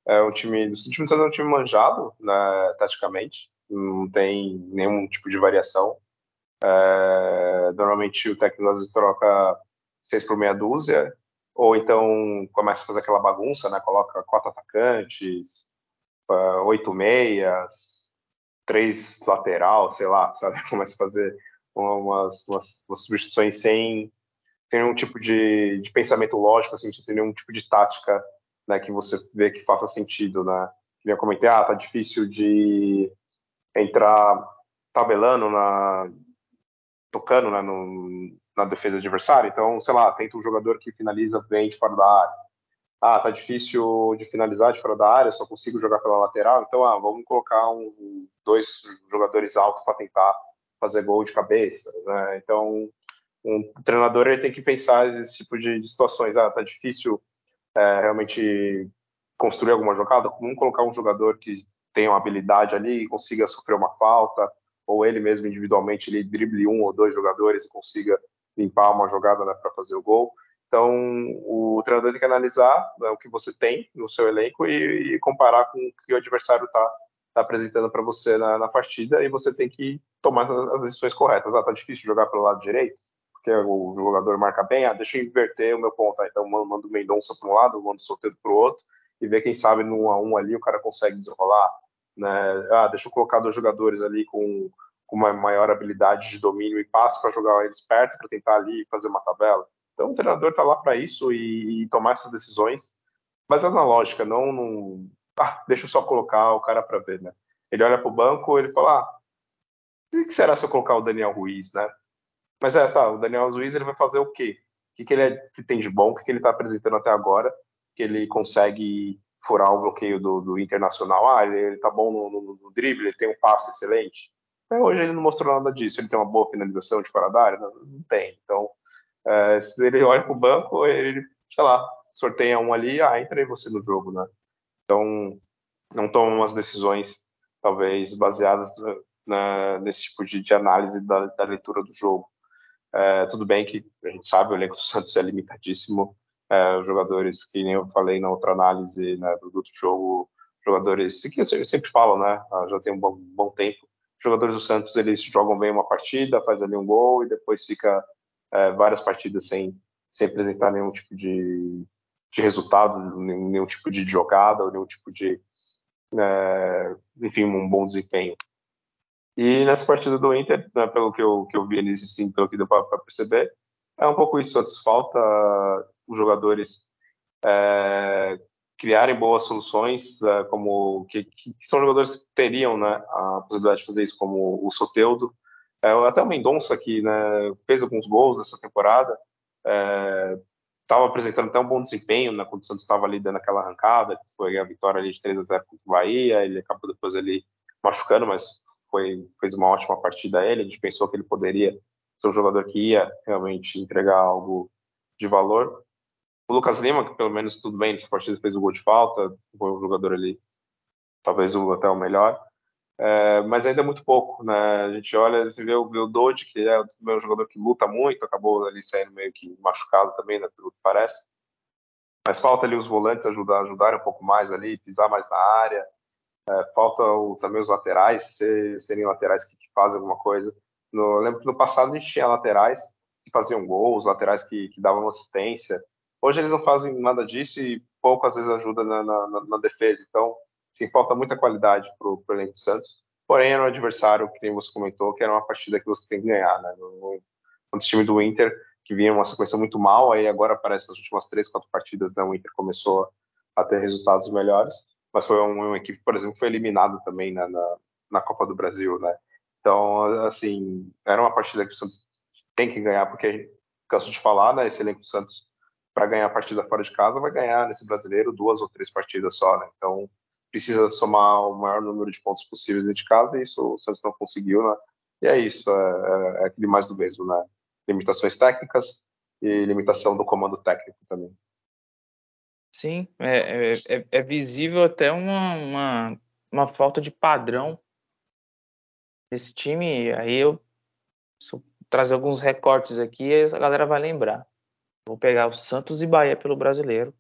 É um time, o time é um time manjado, né, taticamente não tem nenhum tipo de variação. É, normalmente o técnico às vezes troca seis por meia dúzia, ou então começa a fazer aquela bagunça, né? Coloca quatro atacantes, uh, oito meias, três lateral, sei lá, sabe? Começa a fazer umas, umas, umas substituições sem, sem nenhum tipo de, de pensamento lógico, assim, sem nenhum tipo de tática né, que você vê que faça sentido, né? Eu comentei, ah, tá difícil de entrar tabelando na tocando né, no, na defesa adversária. Então, sei lá, tenta um jogador que finaliza bem de fora da área. ah, tá difícil de finalizar de fora da área, só consigo jogar pela lateral, então ah, vamos colocar um, dois jogadores altos para tentar fazer gol de cabeça, né? Então, um treinador ele tem que pensar nesse tipo de, de situações. Ah, tá difícil é, realmente construir alguma jogada, vamos colocar um jogador que tenha uma habilidade ali e consiga sofrer uma falta, ou ele mesmo individualmente ele drible um ou dois jogadores e consiga limpar uma jogada né, para fazer o gol. Então, o treinador tem que analisar né, o que você tem no seu elenco e, e comparar com o que o adversário está tá apresentando para você na, na, partida e você tem que tomar as, as decisões corretas. Ah, tá difícil jogar pelo lado direito, porque o jogador marca bem. Ah, deixa eu inverter o meu ponto. Ah, então, mando o Mendonça para um lado, mando o Soteldo para o outro e ver quem sabe no 1 a 1 ali o cara consegue desenrolar. Né? Ah, deixa eu colocar dois jogadores ali com, com uma maior habilidade de domínio e passe para jogar eles perto para tentar ali fazer uma tabela. Então o treinador está lá para isso e, e, tomar essas decisões, mas é na lógica, não, não ah, deixa eu só colocar o cara para ver, né? Ele olha para o banco, ele fala, ah, o que será se eu colocar o Daniel Ruiz, né? Mas é, tá, o Daniel Ruiz ele vai fazer o quê? O que, que ele é, que tem de bom? O que, que ele está apresentando até agora? Que ele consegue furar o bloqueio do, do Internacional. Ah, ele, ele tá bom no, no, no, drible, ele tem um passe excelente. Até hoje ele não mostrou nada disso. Ele tem uma boa finalização de fora da área? Não, não tem. Então, é, se ele olha para o banco, ele, sei lá, sorteia um ali, ah, entra aí você no jogo, né? Então, não toma umas decisões, talvez, baseadas na, nesse tipo de, de análise da, da, leitura do jogo. É, tudo bem que a gente sabe, o elenco do Santos é limitadíssimo, é, jogadores, que nem eu falei na outra análise né, do, do jogo, jogadores, que eu sempre falo, né, ah, já tem um bom, bom tempo, jogadores do Santos, eles jogam bem uma partida, faz ali um gol e depois fica é, várias partidas sem, sem apresentar nenhum tipo de, de resultado, nenhum tipo de jogada, nenhum tipo de, é, enfim, um bom desempenho. E nessa partida do Inter, né, pelo que eu, que eu vi ali, sim, pelo que deu para perceber, é um pouco isso. Falta os jogadores é, criarem boas soluções, é, como que, que, são jogadores que teriam né, a possibilidade de fazer isso, como o Soteudo, é, até o Mendonça, que né, fez alguns gols nessa temporada, estava é, apresentando até um bom desempenho na né, quando o Santos estava ali dando aquela arrancada, que foi a vitória ali de 3 a 0 contra o Bahia, ele acabou depois ali machucando, mas foi, fez uma ótima partida ele, a gente pensou que ele poderia ser um jogador que ia realmente entregar algo de valor. O Lucas Lima, que pelo menos tudo bem, nessa partida fez o gol de falta, foi um jogador ali, talvez o, até o melhor. É, mas ainda é muito pouco, né? A gente olha, você vê o, o Dodge, que é um jogador que luta muito, acabou ali saindo meio que machucado também, né, pelo que parece. Mas falta ali os volantes ajudar, ajudarem um pouco mais ali, pisar mais na área. É, falta o, também os laterais ser, serem laterais que, que, fazem alguma coisa. No, eu lembro que no passado a gente tinha laterais que faziam gols, laterais que, que davam assistência. Hoje eles não fazem nada disso e pouco às vezes ajuda na, na, na defesa. Então, sim, falta muita qualidade para o elenco Santos. Porém, era um adversário, que nem você comentou, que era uma partida que você tem que ganhar, né? No, no time do Inter, que vinha uma sequência muito mal, aí agora parece nas últimas três, quatro partidas, né, o Inter começou a ter resultados melhores, mas foi uma, uma equipe, por exemplo, que foi eliminada também né, na, na Copa do Brasil, né? Então, assim, era uma partida que o Santos tem que ganhar, porque, canso de falar, né, esse elenco do Santos, para ganhar a partida fora de casa, vai ganhar nesse brasileiro duas ou três partidas só, né? Então, precisa somar o maior número de pontos possíveis dentro de casa, e isso o Santos não conseguiu, né? E é isso, é, é aquele mais do mesmo, né? Limitações técnicas e limitação do comando técnico também. Sim, é, é, é, é visível até uma, uma, uma, falta de padrão desse time. Aí eu trazer alguns recortes aqui a galera vai lembrar. Vou pegar o Santos e Bahia pelo brasileiro.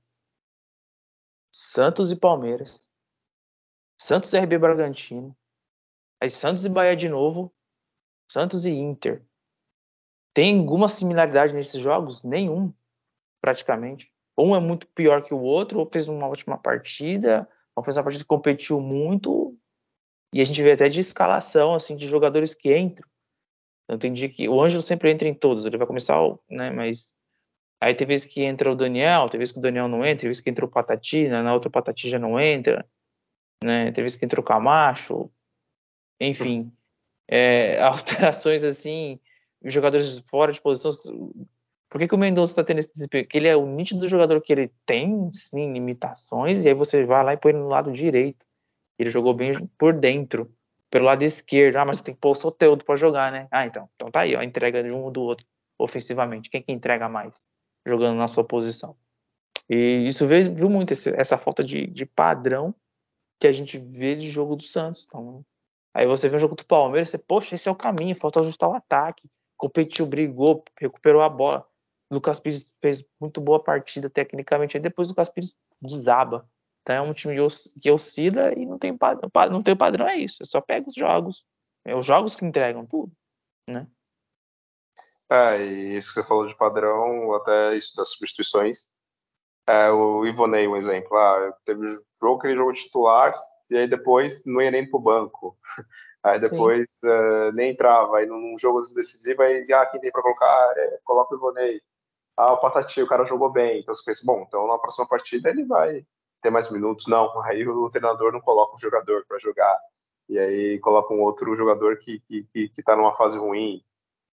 Santos e Palmeiras. Santos e RB Bragantino. Aí Santos e Bahia de novo. Santos e Inter. Tem alguma similaridade nesses jogos? Nenhum, praticamente. Um é muito pior que o outro, ou fez uma ótima partida, ou fez uma partida que competiu muito. E a gente vê até de escalação, assim, de jogadores que entram. Eu entendi que o Ângelo sempre entra em todos, ele vai começar, né, mas aí tem vezes que entra o Daniel, tem vezes que o Daniel não entra, tem vezes que entra o Patati, né, na outra Patati já não entra né? Teve que entrou Camacho, enfim, é, alterações assim, jogadores fora de posição. Por que, que o Mendonça está tendo esse desempenho? Porque ele é o nítido jogador que ele tem, sim, limitações, e aí você vai lá e põe ele no lado direito. Ele jogou bem por dentro, pelo lado esquerdo. Ah, mas você tem que pôr o Soteudo para jogar, né? Ah, então. Então tá aí, ó, entrega de um do outro, ofensivamente. Quem que entrega mais? Jogando na sua posição. E isso veio, viu muito esse, essa falta de, de padrão que a gente vê de jogo do Santos. Então, aí você vê o jogo do Palmeiras, você, poxa, esse é o caminho, falta ajustar o ataque. Competiu, brigou, recuperou a bola. Lucas Pires fez muito boa partida tecnicamente. Aí depois o Lucas Pires desaba. Então é um time que oscila e não tem, não tem padrão, é isso. É só pega os jogos. É os jogos que entregam tudo, né? É, e isso que você falou de padrão, até isso das substituições. É, o Ivonei, um exemplo. Ah, teve um jogo que ele jogou titular e aí depois não ia nem pro banco. Aí depois uh, nem entrava. Aí num jogo decisivo, aí ah, quem tem para colocar, é, coloca o Ivonei. Ah, o Patati, o cara jogou bem. Então você pensa, bom, então na próxima partida ele vai ter mais minutos. Não, aí o treinador não coloca um jogador para jogar. E aí coloca um outro jogador que, que, que, que tá numa fase ruim.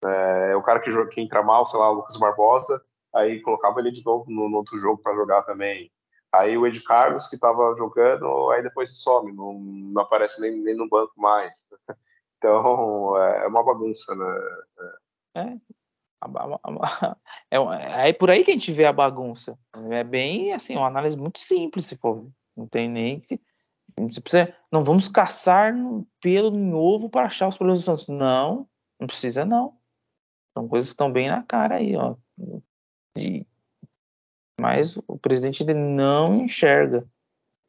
É, o cara que, que entra mal, sei lá, o Lucas Barbosa, aí colocava ele de novo no, no outro jogo para jogar também. Aí o Ed Carlos, que estava jogando, aí depois some, não, não aparece nem, nem no banco mais. Então, é, é uma bagunça, né? É. É, é, é por aí que a gente vê a bagunça. É bem assim, uma análise muito simples, se for. Não tem nem que. Precisa, não vamos caçar pelo em ovo para achar os problemas do Santos. Não, não precisa não. São coisas que estão bem na cara aí, ó. E, mas o presidente ele não enxerga.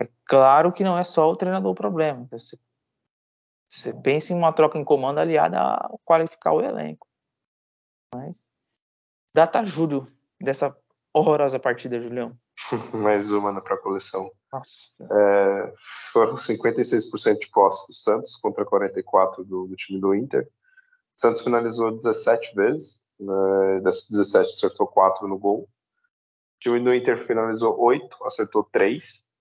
É claro que não é só o treinador o problema. Você, você pensa em uma troca em comando aliada a qualificar o elenco. Mas data Júlio dessa horrorosa partida, Julião. Mais uma né, para a coleção. É, foram 56% de posse do Santos contra 44% do, do time do Inter. O Santos finalizou 17 vezes, né, dessas 17 acertou 4 no gol time do Inter finalizou 8, acertou 3.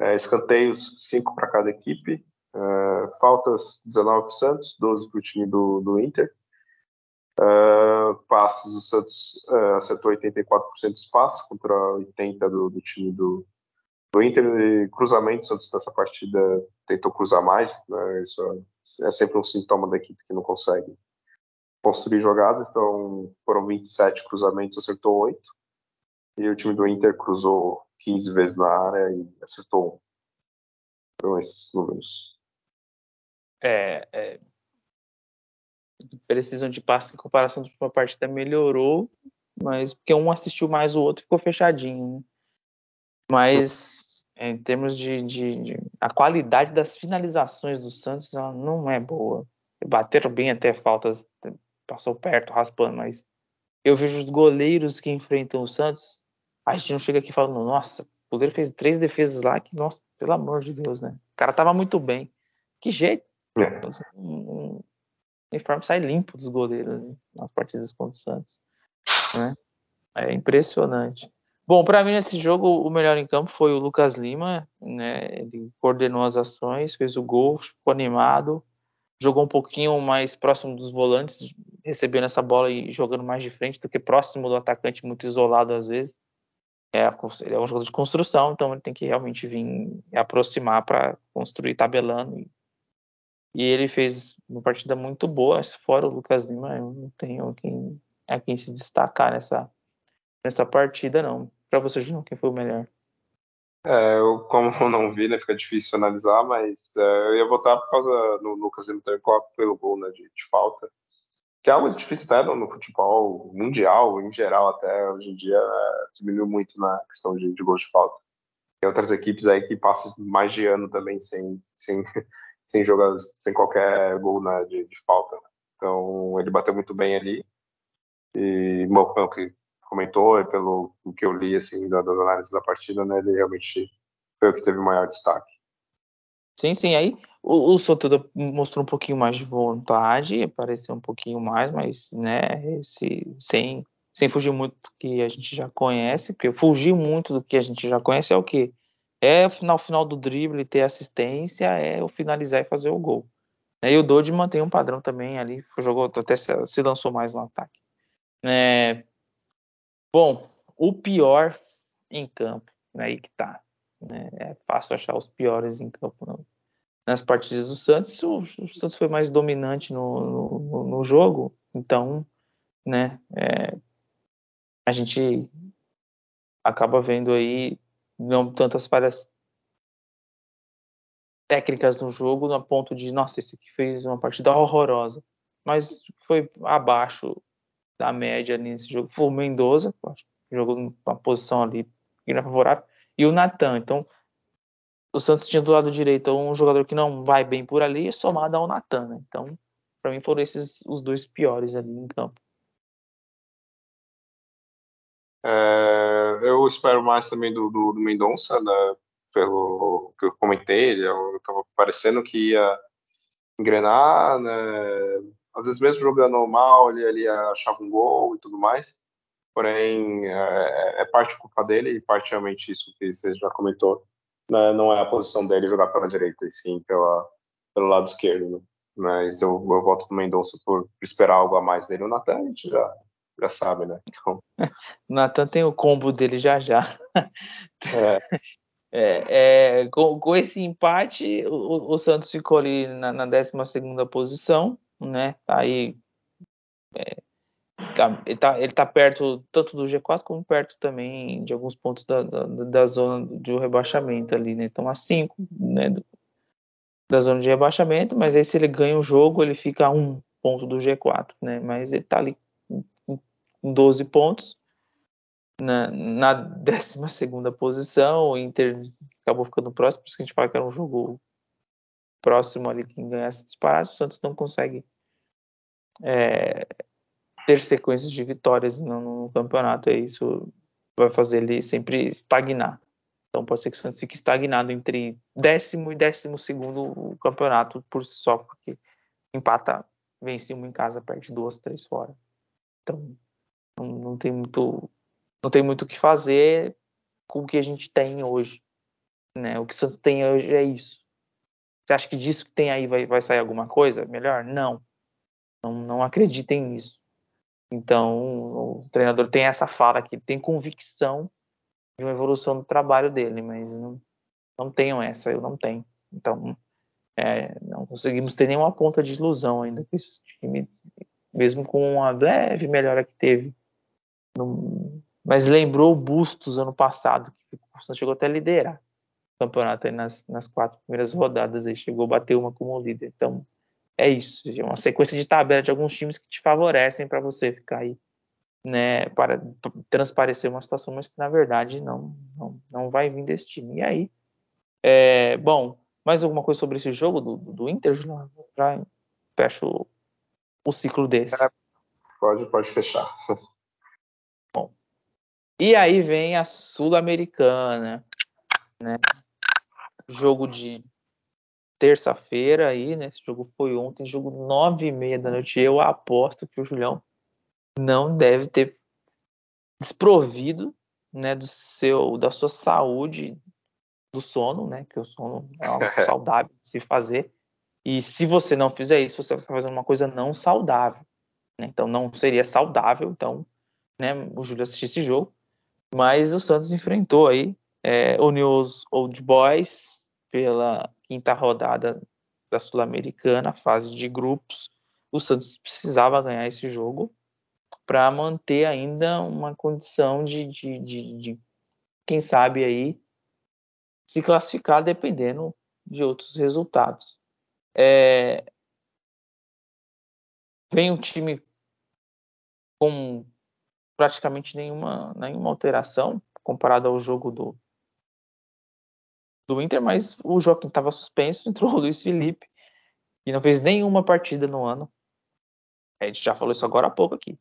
É, escanteios, 5 para cada equipe. É, faltas, 19 para o Santos, 12 para o time do, do Inter. É, passes, o Santos é, acertou 84% dos passes contra 80% do, do time do, do Inter. E cruzamento, o Santos nessa partida tentou cruzar mais. Né, isso é, é sempre um sintoma da equipe que não consegue construir jogadas. Então foram 27 cruzamentos, acertou 8 e o time do Inter cruzou 15 vezes na área e acertou um. Foram esses números. É, é, precisam de passe em comparação com a partida melhorou, mas porque um assistiu mais o outro ficou fechadinho. Né? Mas em termos de, de, de, a qualidade das finalizações do Santos ela não é boa. Bateram bem até faltas, passou perto, raspando, mas eu vejo os goleiros que enfrentam o Santos a gente não chega aqui falando, nossa, o Poder fez três defesas lá, que, nossa, pelo amor de Deus, né? O cara tava muito bem. Que jeito. É. Um uniforme sai limpo dos goleiros né? nas partidas contra o Santos. Né? É impressionante. Bom, para mim nesse jogo o melhor em campo foi o Lucas Lima, né? Ele coordenou as ações, fez o gol, ficou animado, jogou um pouquinho mais próximo dos volantes, recebendo essa bola e jogando mais de frente do que próximo do atacante, muito isolado às vezes é, ele é um jogador de construção, então ele tem que realmente vir aproximar para construir tabelando. E, e, ele fez uma partida muito boa, fora o Lucas Lima, eu não tenho quem, a quem se destacar nessa, nessa partida, não. Para você, Juno, quem foi o melhor? É, eu, como eu não vi, né, fica difícil analisar, mas é, eu ia votar por causa no Lucas Lima pelo gol né, de, de falta que é algo difícil até no, futebol mundial, em geral, até hoje em dia, é, diminuiu muito na questão de, de gols de falta. Tem outras equipes aí que passam mais de ano também sem, sem, sem jogar, sem qualquer gol né, de, de, falta. Então, ele bateu muito bem ali. E, bom, pelo que comentou e pelo que eu li, assim, das análises da partida, né, ele realmente foi o que teve maior destaque. Sim, sim. Aí o, o mostrou um pouquinho mais de vontade, apareceu um pouquinho mais, mas né, esse, sem, sem fugir muito do que a gente já conhece, porque fugir muito do que a gente já conhece é o quê? É o final final do drible, ter assistência, é o finalizar e fazer o gol. E o Dodge mantém um padrão também ali, jogou até se, se lançou mais no ataque. É, Bom, o pior em campo, né, aí que tá. Né? É fácil achar os piores em campo não. nas partidas do Santos. O, o, Santos foi mais dominante no, no, no jogo, então, né, é, a gente acaba vendo aí não tantas falhas técnicas no jogo, no ponto de, nossa, esse aqui fez uma partida horrorosa. Mas foi abaixo da média nesse jogo. Foi o Mendoza, jogou numa posição ali que não é favorável, e o Natan. Então, o Santos tinha do lado direito um jogador que não vai bem por ali, somado ao Natan. Né? Então, para mim, foram esses os dois piores ali em campo. É, eu espero mais também do, do, do Mendonça, né? Pelo que eu comentei, ele estava parecendo que ia engrenar, né? Às vezes mesmo jogando mal, ele, ele achava um gol e tudo mais. Porém, é, é parte culpa dele e parte realmente isso que você já comentou. Né? Não é a posição dele jogar pela direita, e sim pela, pelo lado esquerdo. Né? Mas eu, eu voto no Mendonça por esperar algo a mais dele. O Natan a gente já, já sabe, né? Então... o Natan tem o combo dele já já. É. É, é, com, com, esse empate, o, o, Santos ficou ali na, na 12 posição, né? Aí é, tá, ele, tá, ele tá perto tanto do G4 como perto também de alguns pontos da, da, da zona do rebaixamento ali, né? Então a 5 né, da zona de rebaixamento, mas aí se ele ganha o jogo, ele fica a um ponto do G4, né? Mas ele tá ali 12 pontos na, na 12 posição, o Inter acabou ficando próximo, por isso que a gente fala que era um jogo próximo ali, quem ganhasse disparado, o Santos não consegue é, ter sequências de vitórias no, no campeonato, e isso vai fazer ele sempre estagnar. Então pode ser que o Santos fique estagnado entre décimo e décimo segundo o campeonato por si só, porque empata, vence um em casa, perde duas, três fora. Então não, não tem muito não tem muito o que fazer com o que a gente tem hoje. Né? O que o Santos tem hoje é isso. Você acha que disso que tem aí vai, vai sair alguma coisa melhor? Não. Não, não acreditem nisso. Então, o treinador tem essa fala que tem convicção de uma evolução do trabalho dele, mas não, não tenham essa, eu não tenho. Então, é, não conseguimos ter nenhuma ponta de ilusão ainda com esse time, mesmo com uma leve melhora que teve mas lembrou o Bustos ano passado, que o Santos chegou até a liderar o campeonato aí nas, nas quatro primeiras rodadas, aí chegou a bater uma como líder. Então, é isso, é uma sequência de tabela de alguns times que te favorecem para você ficar aí, né, para transparecer uma situação, mas que na verdade não, não, não vai vir desse time. E aí, é, bom, mais alguma coisa sobre esse jogo do, do Inter, Já fecho o ciclo desse. É, pode, pode fechar. E aí vem a Sul-Americana, né? Jogo de terça-feira aí, né? Esse jogo foi ontem, jogo nove e meia da noite. Eu aposto que o Julião não deve ter desprovido, né, do seu, da sua saúde, do sono, né? Que o sono é algo saudável de se fazer. E se você não fizer isso, você vai estar fazendo uma coisa não saudável. Né? Então não seria saudável, então, né, o Júlio assistir esse jogo. Mas o Santos enfrentou aí é, o News Old Boys pela quinta rodada da Sul-Americana, fase de grupos. O Santos precisava ganhar esse jogo para manter ainda uma condição de, de, de, de, quem sabe aí, se classificar dependendo de outros resultados. É... Vem um time com praticamente nenhuma, nenhuma alteração comparado ao jogo do, do Inter, mas o Joaquim estava suspenso, entrou o Luiz Felipe e não fez nenhuma partida no ano. A gente já falou isso agora há pouco aqui.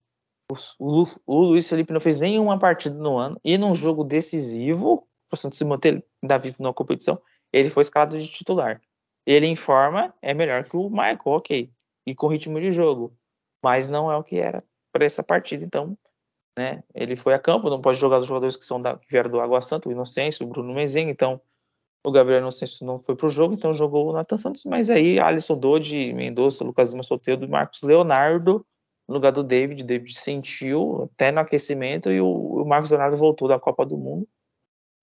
O, o Luiz Felipe não fez nenhuma partida no ano e num jogo decisivo, para Santos se manter vivo na competição, ele foi escalado de titular. Ele em forma é melhor que o Michael, ok, e com ritmo de jogo, mas não é o que era para essa partida, então né? Ele foi a campo, não pode jogar os jogadores que são da, que vieram do Água Santa, o Inocêncio, o Bruno Mezenga, então o Gabriel Inocêncio não foi para o jogo, então jogou o Nathan Santos, mas aí Alisson Dodi, Mendonça, Lucas Lima Solteiro Marcos Leonardo no lugar do David. David sentiu até no aquecimento e o, o Marcos Leonardo voltou da Copa do Mundo. O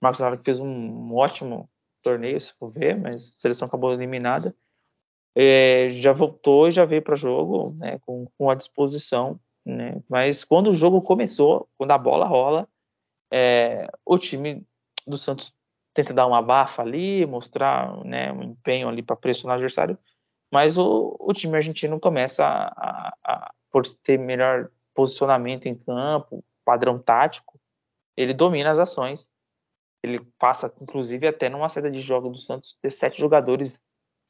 Marcos Leonardo fez um, um ótimo torneio, se for ver, mas a seleção acabou eliminada. É, já voltou e já veio para jogo né, com, com a disposição. Né? Mas quando o jogo começou, quando a bola rola, é, o time do Santos tenta dar uma bafa ali, mostrar né, um empenho ali para pressionar o adversário, mas o, o time argentino começa a, a, a, por ter melhor posicionamento em campo, padrão tático, ele domina as ações. Ele passa, inclusive, até numa saída de jogo do Santos, ter sete jogadores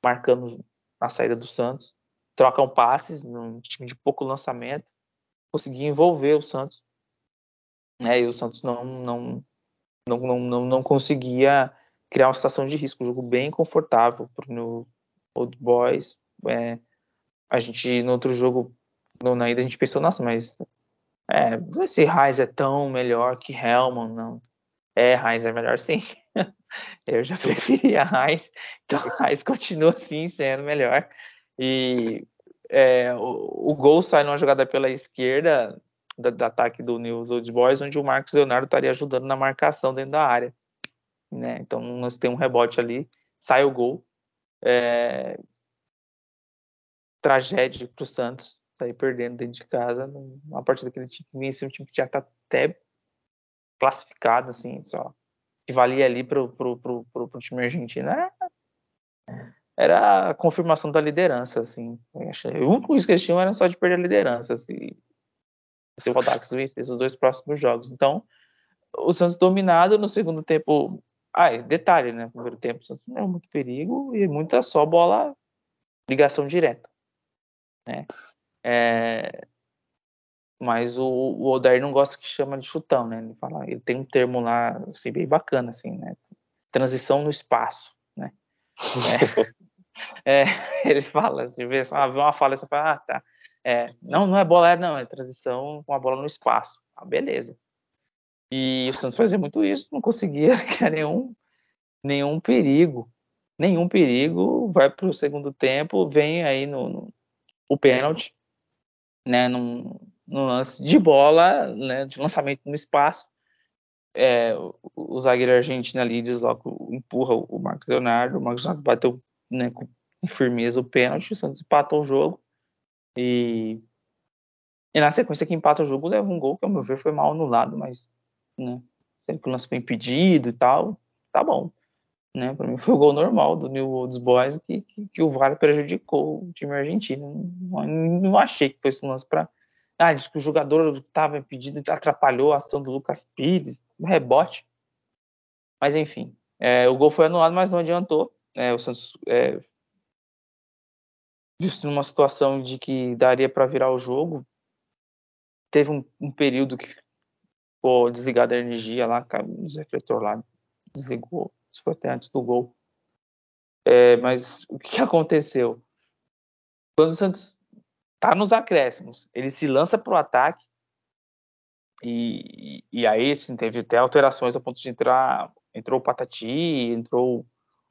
marcando na saída do Santos, trocam passes num time de pouco lançamento, conseguia envolver o Santos, né? E o Santos não não não não, não, não conseguia criar uma situação de risco, um jogo bem confortável para o Old Boys. É, a gente no outro jogo, na ida a gente pensou, nossa, mas é, esse Raiz é tão melhor que Helman, não. É, Raiz é melhor sim. Eu já preferia Raiz, então Raiz continua assim sendo melhor. E é, o, o, gol sai numa jogada pela esquerda do, do ataque do News Old Boys, onde o Marcos Leonardo estaria ajudando na marcação dentro da área. Né? Então nós temos um rebote ali, sai o gol. É, tragédia para o Santos sair perdendo dentro de casa, uma partida que ele tinha que vencer, um time que já está até classificado, assim, só que valia ali pro, pro, pro, time argentino. Era, era a confirmação da liderança, assim. O único risco que eles tinham era só de perder a liderança, assim. Se o Rodax vencesse os dois próximos jogos. Então, o Santos dominado no segundo tempo. Ah, detalhe, né? No primeiro tempo, o Santos não é muito perigo e muita só bola, ligação direta. Né? É, mas o, o Odair não gosta que chama de chutão, né? Ele fala, ele tem um termo lá assim, bem bacana, assim, né? Transição no espaço, né? É, é, ele fala assim, vê, uma fala, fala, ah, tá. É, não, não é bola aérea, não, é transição com a bola no espaço. Ah, beleza. E o Santos fazia muito isso, não conseguia criar nenhum, nenhum perigo. Nenhum perigo, vai para o segundo tempo, vem aí no, no o pênalti, né? Num, no lance de bola, né, de lançamento no espaço. É, o, o, zagueiro argentino ali desloca, empurra o Marcos Leonardo, o Marcos Leonardo bateu né, com firmeza o pênalti, o Santos empatou o jogo e, e na sequência que empata o jogo leva um gol que ao meu ver foi mal anulado, mas né, sempre que o lance foi impedido e tal, tá bom. Né, para mim foi o gol normal do New Old Boys que, que, que o VAR prejudicou o time argentino. Não, não achei que fosse um lance para ah, diz que o jogador estava impedido, atrapalhou a ação do Lucas Pires, um rebote. Mas enfim, é, o gol foi anulado, mas não adiantou. É, o Santos é, viu-se numa situação de que daria para virar o jogo. Teve um, um, período que ficou desligada a energia lá, o refletor lá desligou, isso foi até antes do gol. É, mas o que aconteceu? Quando o Santos tá nos acréscimos. Ele se lança para o ataque e, e aí teve até alterações a ponto de entrar. Entrou o Patati, entrou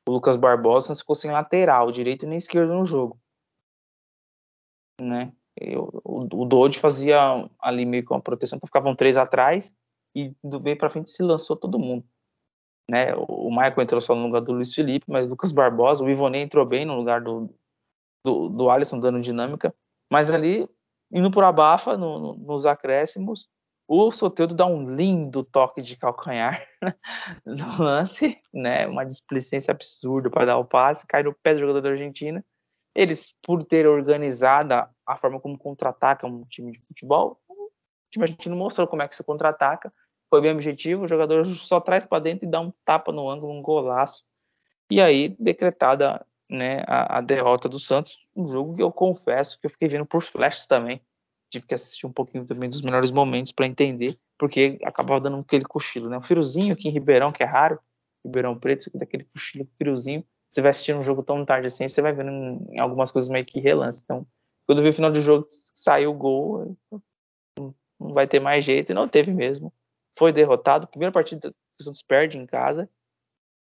o Lucas Barbosa, ficou sem lateral, direito nem esquerdo no jogo. Né? Eu, o, o Dodge fazia ali meio com a proteção, então ficavam três atrás e do meio para frente se lançou todo mundo. Né? O, o Michael entrou só no lugar do Luiz Felipe, mas Lucas Barbosa, o Ivonei entrou bem no lugar do, do, do Alisson, dando dinâmica. Mas ali, indo por abafa, no, no, nos acréscimos, o Soteldo dá um lindo toque de calcanhar no lance, né? Uma displicência absurda para dar o passe, cai no pé do jogador da Argentina. Eles, por ter organizado a forma como contra-ataca um time de futebol, o time argentino mostrou como é que se contra-ataca. Foi bem objetivo, o jogador só traz para dentro e dá um tapa no ângulo, um golaço. E aí, decretada né, a, a, derrota do Santos, um jogo que eu confesso que eu fiquei vendo por flashes também. Tive que assistir um pouquinho também dos melhores momentos para entender, porque acabava dando aquele cochilo, né? Um friozinho aqui em Ribeirão, que é raro, Ribeirão Preto, daquele cochilo, friozinho. Você vai assistindo um jogo tão tarde assim, você vai vendo em algumas coisas meio que relance. Então, quando eu vi o final do jogo, saiu o gol, não vai ter mais jeito, e não teve mesmo. Foi derrotado. Primeira partida que o Santos perde em casa,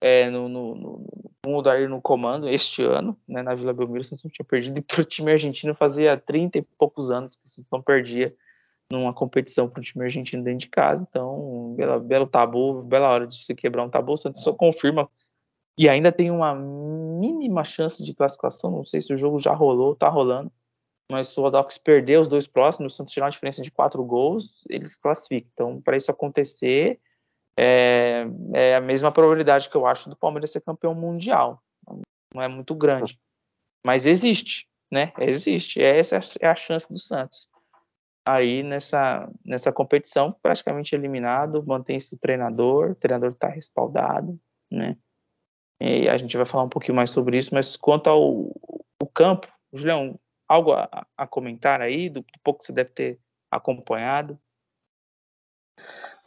é, no, no, no, com o Odair no comando este ano, né, na Vila Belmiro, o Santos tinha perdido, para o time argentino fazia 30 e poucos anos que o Santos não perdia numa competição para o time argentino dentro de casa, então, belo tabu, bela hora de se quebrar um tabu, o Santos só confirma, e ainda tem uma mínima chance de classificação, não sei se o jogo já rolou, tá rolando, mas se o Rodox perder os dois próximos, o Santos tirar uma diferença de quatro gols, eles classificam. Então, para isso acontecer, é, é, a mesma probabilidade que eu acho do Palmeiras ser campeão mundial. Não é muito grande. Mas existe, né? Existe. Essa é a chance do Santos. Aí nessa, nessa competição, praticamente eliminado, mantém-se o treinador, o treinador está respaldado, né? E a gente vai falar um pouquinho mais sobre isso, mas quanto ao o campo, Julião, algo a, a comentar aí, do, do, pouco que você deve ter acompanhado?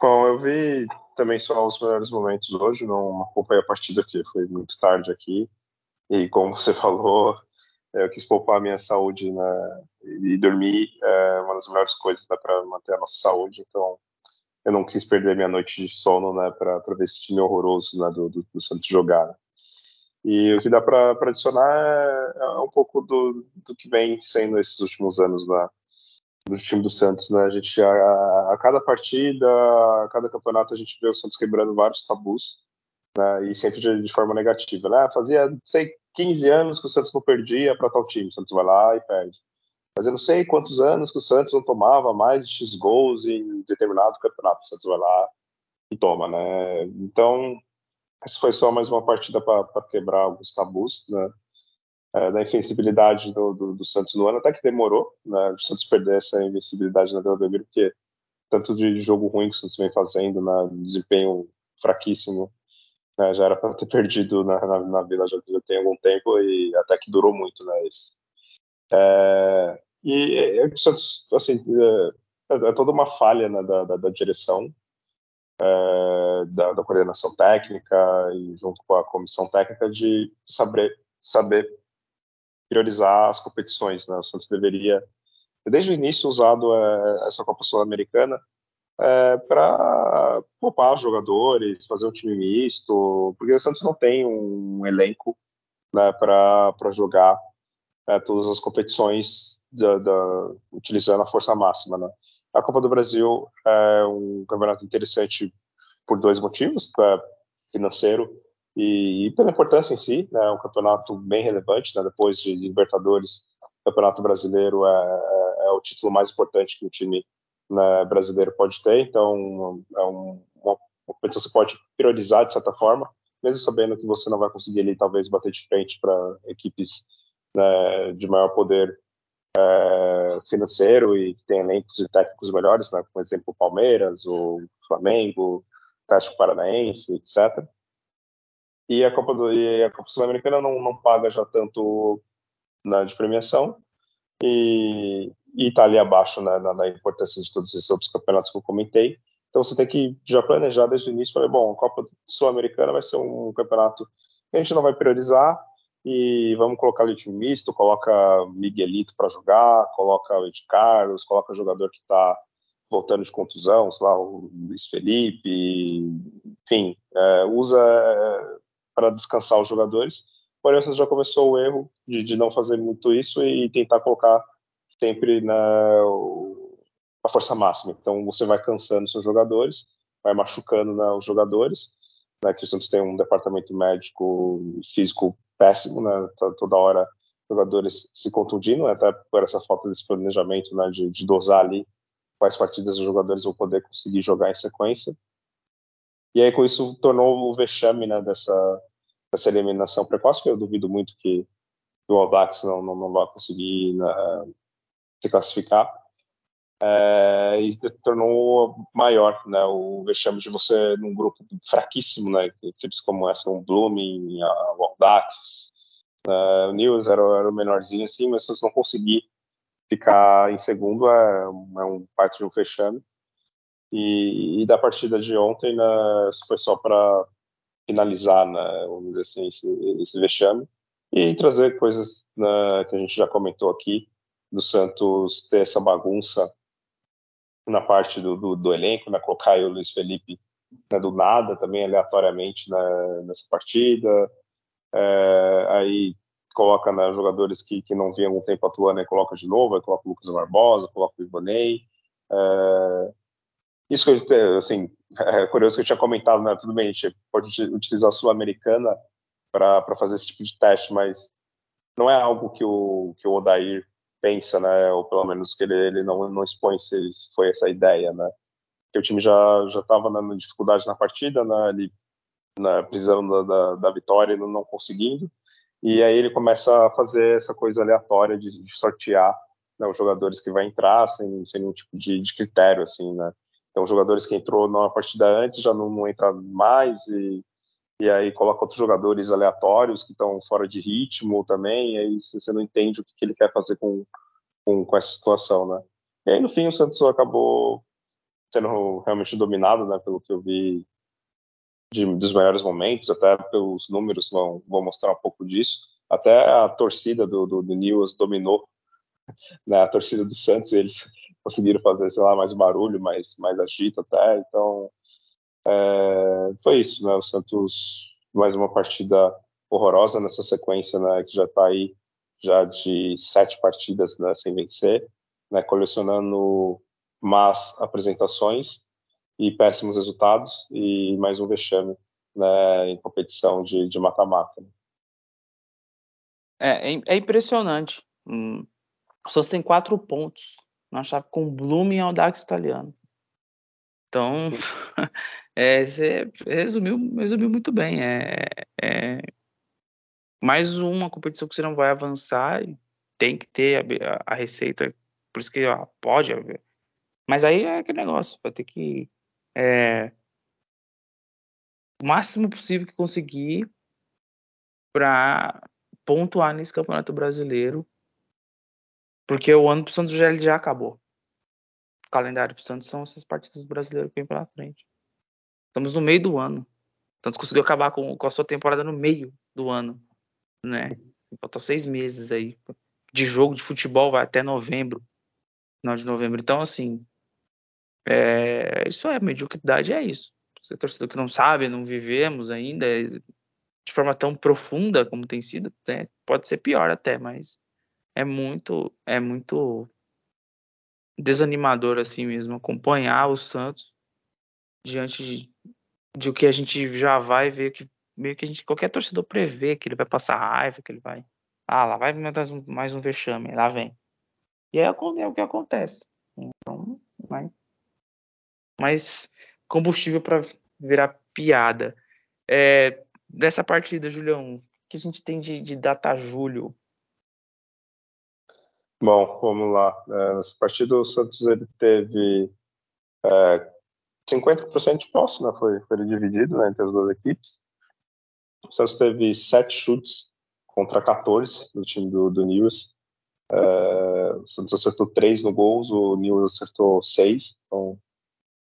Bom, eu vi também só os melhores momentos hoje, não acompanhei a partida porque foi muito tarde aqui. E como você falou, eu quis poupar a minha saúde né, e dormir é uma das melhores coisas né, para manter a nossa saúde. Então, eu não quis perder minha noite de sono né, para ver esse time horroroso né, do, do, do Santos jogar. Né. E o que dá para adicionar é, é, um pouco do, do que vem sendo esses últimos anos lá do time do Santos, né? A gente a, a, cada partida, a cada campeonato a gente vê o Santos quebrando vários tabus, né? E sempre de, de forma negativa, né? Fazia sei 15 anos que o Santos não perdia para tal time, o Santos vai lá e perde. Mas eu não sei quantos anos que o Santos não tomava mais X gols em determinado campeonato, o Santos vai lá e toma, né? Então essa foi só mais uma partida para quebrar alguns tabus, né? É, da invencibilidade do, do, do, Santos no ano, até que demorou, né? O Santos perder essa invencibilidade na Vila Belmiro, porque tanto de jogo ruim que o Santos vem fazendo, né? desempenho fraquíssimo, né? já era para ter perdido na, na, na, Vila já, já tem algum tempo e até que durou muito, né? É, e é, é, o Santos, assim, é, é, toda uma falha né, da, da, da direção, é, da, da, coordenação técnica e junto com a comissão técnica de saber, saber priorizar as competições. Né? O Santos deveria, desde o início, usado é, essa Copa Sul-Americana é, para poupar os jogadores, fazer um time misto, porque o Santos não tem um elenco né, para jogar é, todas as competições da, da, utilizando a força máxima. Né? A Copa do Brasil é um campeonato interessante por dois motivos, é financeiro e, e, pela importância em si, né, é um campeonato bem relevante, né, depois de Libertadores, o Campeonato Brasileiro é, é, é, o título mais importante que o time né, brasileiro pode ter, então é um, uma competição que você pode priorizar de certa forma, mesmo sabendo que você não vai conseguir ali talvez bater de frente para equipes né, de maior poder é, financeiro e que tem elencos e técnicos melhores, né, por exemplo, o Palmeiras, o Flamengo, o Atlético Paranaense, etc. E a Copa do e a Copa Sul-Americana não, não paga já tanto na de premiação e está ali abaixo né, na, na, importância de todos esses outros campeonatos que eu comentei. Então você tem que já planejar desde o início, falar, bom, a Copa Sul-Americana vai ser um campeonato que a gente não vai priorizar, e vamos colocar ali time misto, coloca Miguelito para jogar, coloca o Ed Carlos, coloca jogador que está voltando de contusão, sei lá, o Luiz Felipe, enfim, é, usa é, para descansar os jogadores. Porém, você já começou o erro de, de, não fazer muito isso e tentar colocar sempre na a força máxima. Então, você vai cansando seus jogadores, vai machucando né, os jogadores, né, que o Santos tem um departamento médico físico péssimo, né? Tá toda hora jogadores se contundindo, né? até por essa falta desse planejamento, né? De, de dosar ali quais partidas os jogadores vão poder conseguir jogar em sequência. E aí com isso tornou o vexame, né? Dessa, dessa eliminação precoce, que eu duvido muito que o Audax não, não, não vai conseguir né, se classificar é, e tornou maior né, o vexame de você num grupo fraquíssimo, né, equipes como essa, um Blooming, a Waldax, uh, é, o News era, era o menorzinho assim, mas se você não conseguir ficar em segundo é, é um parte de um vexame. E, e, da partida de ontem, né, foi só para finalizar, né, vamos dizer assim, esse, esse vexame e trazer coisas né, que a gente já comentou aqui do Santos ter essa bagunça na parte do, do, do elenco, né, colocar o Luiz Felipe né, do nada também aleatoriamente né, nessa partida, é, aí coloca né, jogadores que, que não vinham um tempo atuando, aí coloca de novo, aí coloca o Lucas Barbosa, coloca o Ivanei. É, isso que assim, é curioso que eu tinha comentado, né? Tudo bem, a gente pode utilizar a Sul-Americana para fazer esse tipo de teste, mas não é algo que o, que o Odair pensa, né? Ou pelo menos que ele, ele não, não expõe se foi essa ideia, né? Que o time já já estava na dificuldade na partida, né? Ele né, precisando da, da, da vitória e não conseguindo. E aí ele começa a fazer essa coisa aleatória de, de sortear né, os jogadores que vai entrar sem, sem nenhum tipo de, de critério, assim, né? Então, jogadores que entrou na partida antes já não, não entra mais e, e aí coloca outros jogadores aleatórios que estão fora de ritmo também, e aí você não entende o que, que ele quer fazer com, com, com, essa situação, né? E aí, no fim, o Santos acabou sendo realmente dominado, né, pelo que eu vi de, dos melhores momentos, até pelos números vão, vão mostrar um pouco disso. Até a torcida do, do, do News dominou né, a torcida do Santos, eles conseguiram fazer, sei lá, mais barulho, mais, mais agito até. Então, é, foi isso, né? O Santos, mais uma partida horrorosa nessa sequência, né? Que já está aí já de sete partidas né, sem vencer, né? Colecionando más apresentações e péssimos resultados e mais um vexame né, em competição de mata-mata. É, é, é impressionante. Hum, o Santos tem quatro pontos na chave com Bloom e Audax italiano. Então, é, você resumiu, resumiu muito bem. É, é, mais uma competição que você não vai avançar tem que ter a, a, receita, por isso que ó, pode haver. Mas aí é aquele negócio, vai ter que é, o máximo possível que conseguir para pontuar nesse Campeonato Brasileiro porque o ano pro Santos já, já acabou. O calendário pro Santos são essas partidas brasileiras que vem pela frente. Estamos no meio do ano. O Santos conseguiu acabar com, com a sua temporada no meio do ano. Né? Faltam seis meses aí. De jogo de futebol vai até novembro. Final de novembro. Então, assim. É, isso é mediocridade, é isso. Você é torcedor que não sabe, não vivemos ainda de forma tão profunda como tem sido, né? pode ser pior até, mas é muito é muito desanimador assim mesmo acompanhar o Santos diante de, de o que a gente já vai ver que meio que a gente qualquer torcedor prevê que ele vai passar raiva que ele vai ah lá vai mais um, mais um vexame lá vem. E é, é o que acontece. Então mas, mas combustível para virar piada. É, dessa partida Julião que a gente tem de, de data julho Bom, vamos lá. É, nessa partida, o Santos ele teve é, 50% de posse, né? Foi, foi dividido né, entre as duas equipes. O Santos teve sete chutes contra 14 do time do, do News. É, o Santos acertou três no gols, o News acertou seis. Então,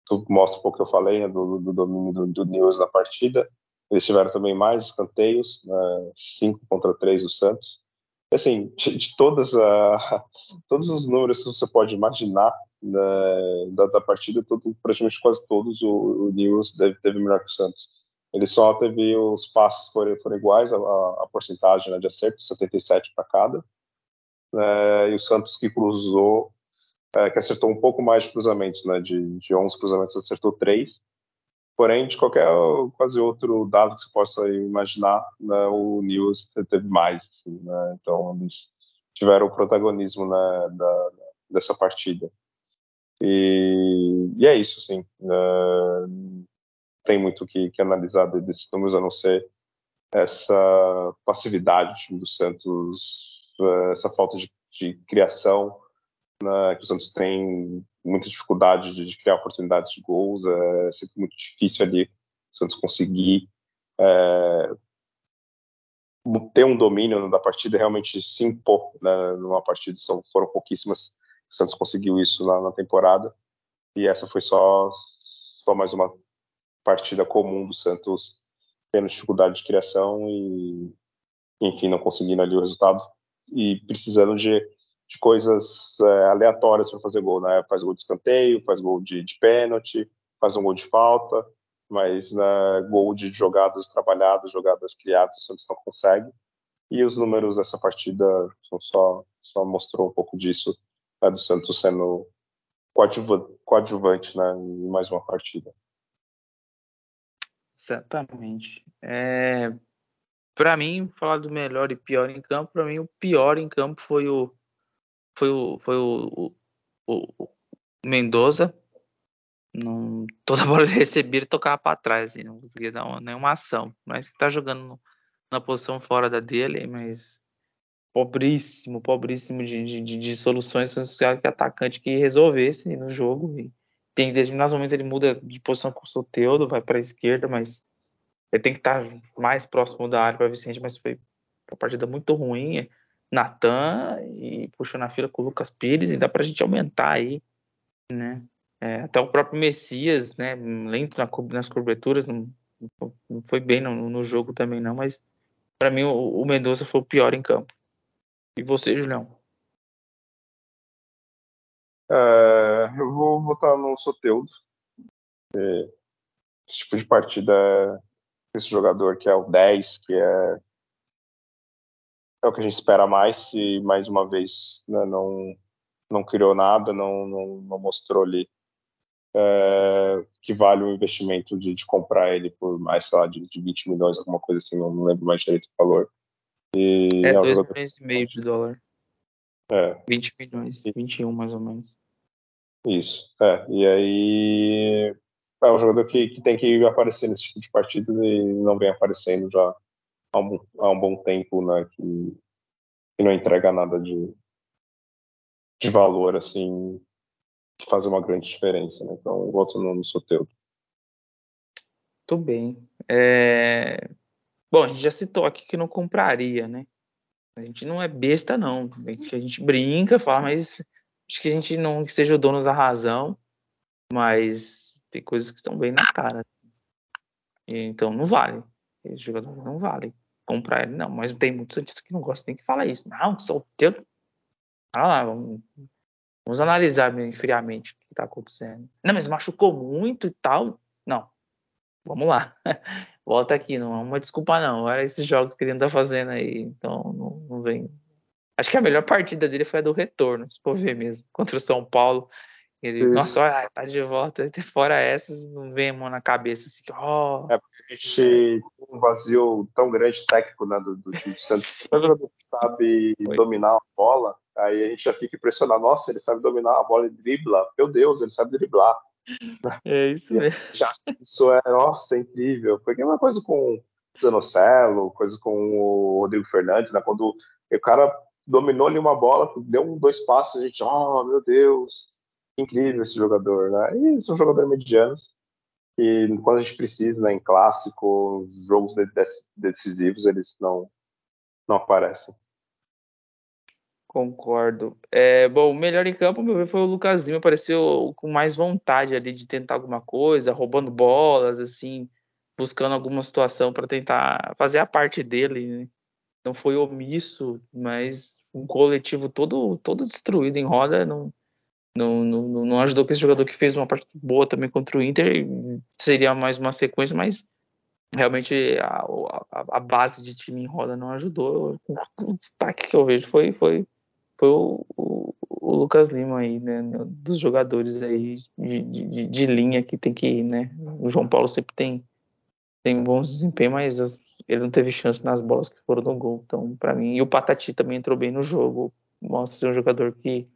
isso mostra um pouco que eu falei né, do, do, domínio do, do News na partida. Eles tiveram também mais escanteios, né, cinco contra três do Santos assim, de, de todas a, todos os números que você pode imaginar né, da, da, partida, todo, praticamente quase todos o, o News deve, teve melhor que o Santos. Ele só teve os passes foram, foram iguais, a, a porcentagem né, de acerto, 77 para cada. Né, e o Santos que cruzou, é, que acertou um pouco mais de cruzamentos, né, de, de 11 cruzamentos, acertou 3. Porém, de qualquer quase outro dado que você possa imaginar, né, o News teve mais. Assim, né? Então, eles tiveram o protagonismo né, da, dessa partida. E, e, é isso, assim. Né? tem muito que, que analisar desses números, a não ser essa passividade do time do Santos, essa falta de, de criação né, que o Santos tem muita dificuldade de, de, criar oportunidades de gols, é sempre muito difícil ali o Santos conseguir é, ter um domínio da partida, realmente se impor né, numa partida, são, foram pouquíssimas, o Santos conseguiu isso lá na temporada, e essa foi só, só mais uma partida comum do Santos tendo dificuldade de criação e, enfim, não conseguindo ali o resultado. E precisando de de coisas é, aleatórias para fazer gol, né? Faz gol de escanteio, faz gol de, de pênalti, faz um gol de falta. mas na gol de jogadas trabalhadas, jogadas criadas, o Santos não consegue. E os números dessa partida só, só mostrou um pouco disso, né, do Santos sendo coadjuvante né, em mais uma partida. Exatamente. É, para mim, falar do melhor e pior em campo, para mim o pior em campo foi o foi o foi o, o, o Mendoza. Não, toda bola ele recebia ele tocava para trás, assim, não conseguia dar uma, nenhuma ação. Mas tá jogando na posição fora da dele, mas pobríssimo, pobríssimo de, de, de soluções que atacante que resolvesse no jogo. E tem determinados momentos ele muda de posição com o Soteudo, vai para a esquerda, mas ele tem que estar mais próximo da área para Vicente, mas foi uma partida muito ruim. Natan e puxando a fila com o Lucas Pires, e dá para a gente aumentar aí, né? É, até o próprio Messias, né? Lento na, nas coberturas, não, não foi bem no, no, jogo também não, mas para mim o, o Mendonça foi o pior em campo. E você, Julião? É, eu vou votar no Soteudo. É, esse tipo de partida, esse jogador que é o 10, que é, é o que a gente espera mais, se mais uma vez né, não, não criou nada, não, não, não mostrou ali é, que vale o investimento de, de, comprar ele por mais, sei lá, de, de 20 milhões, alguma coisa assim, não, não lembro mais direito o valor. E é 2 é um milhões e meio de dólar. É. 20 milhões, 21 mais ou menos. Isso, é. E aí é um jogador que, que tem que aparecer nesse tipo de partidas e não vem aparecendo já há um, há um bom tempo, né? Que, que não entrega nada de, de valor, assim, que faz uma grande diferença, né? Então, eu voto no, no Soteudo. Tudo bem. É... Bom, a gente já citou aqui que não compraria, né? A gente não é besta, não. A gente brinca, fala, mas acho que a gente não que seja o dono da razão, mas tem coisas que estão bem na cara. Então não vale. Esse jogador não vale. Comprar ele, não. Mas tem muitos antistas que não gostam nem que falar isso. Não, solteiro. Ah lá, vamos, vamos analisar bem friamente o que está acontecendo. Não, mas machucou muito e tal. Não. Vamos lá. Volta aqui, não é uma desculpa, não. Olha esses jogos que ele anda fazendo aí. Então não, não vem Acho que a melhor partida dele foi a do retorno, se for ver mesmo, contra o São Paulo. Ele, Isso. nossa, olha, tá de volta. Fora essas, não vem a mão na cabeça assim, ó. Oh. É porque a gente tem um vazio tão grande técnico né, do, do time Santos. Quando sabe foi. dominar a bola, aí a gente já fica impressionado. Nossa, ele sabe dominar a bola e dribla. Meu Deus, ele sabe driblar. É isso mesmo. Já, isso é, nossa, é incrível. Foi a mesma coisa com o Zanocelo, coisa com o Rodrigo Fernandes, né? Quando o cara dominou ali uma bola, deu um, dois passos, a gente, oh meu Deus, incrível esse jogador, né? E são jogadores medianos e quando a gente precisa, né, em clássico, jogos decisivos, eles não não aparecem. Concordo. É, bom, o melhor em campo, meu ver, foi o Lucas Lima, apareceu com mais vontade ali de tentar alguma coisa, roubando bolas, assim, buscando alguma situação para tentar fazer a parte dele. Né? Não foi omisso, mas um coletivo todo, todo destruído em roda não, não, não, não ajudou que esse jogador que fez uma parte boa também contra o Inter seria mais uma sequência, mas realmente a, a, a base de time em roda não ajudou. O destaque que eu vejo foi, foi, foi o, o, o Lucas Lima aí, né, dos jogadores aí de, de, de, linha que tem que ir, né? O João Paulo sempre tem, tem bons desempenhos, mas as, ele não teve chance nas bolas que foram no gol. Então, para mim, e o Patati também entrou bem no jogo. Mostra ser um jogador que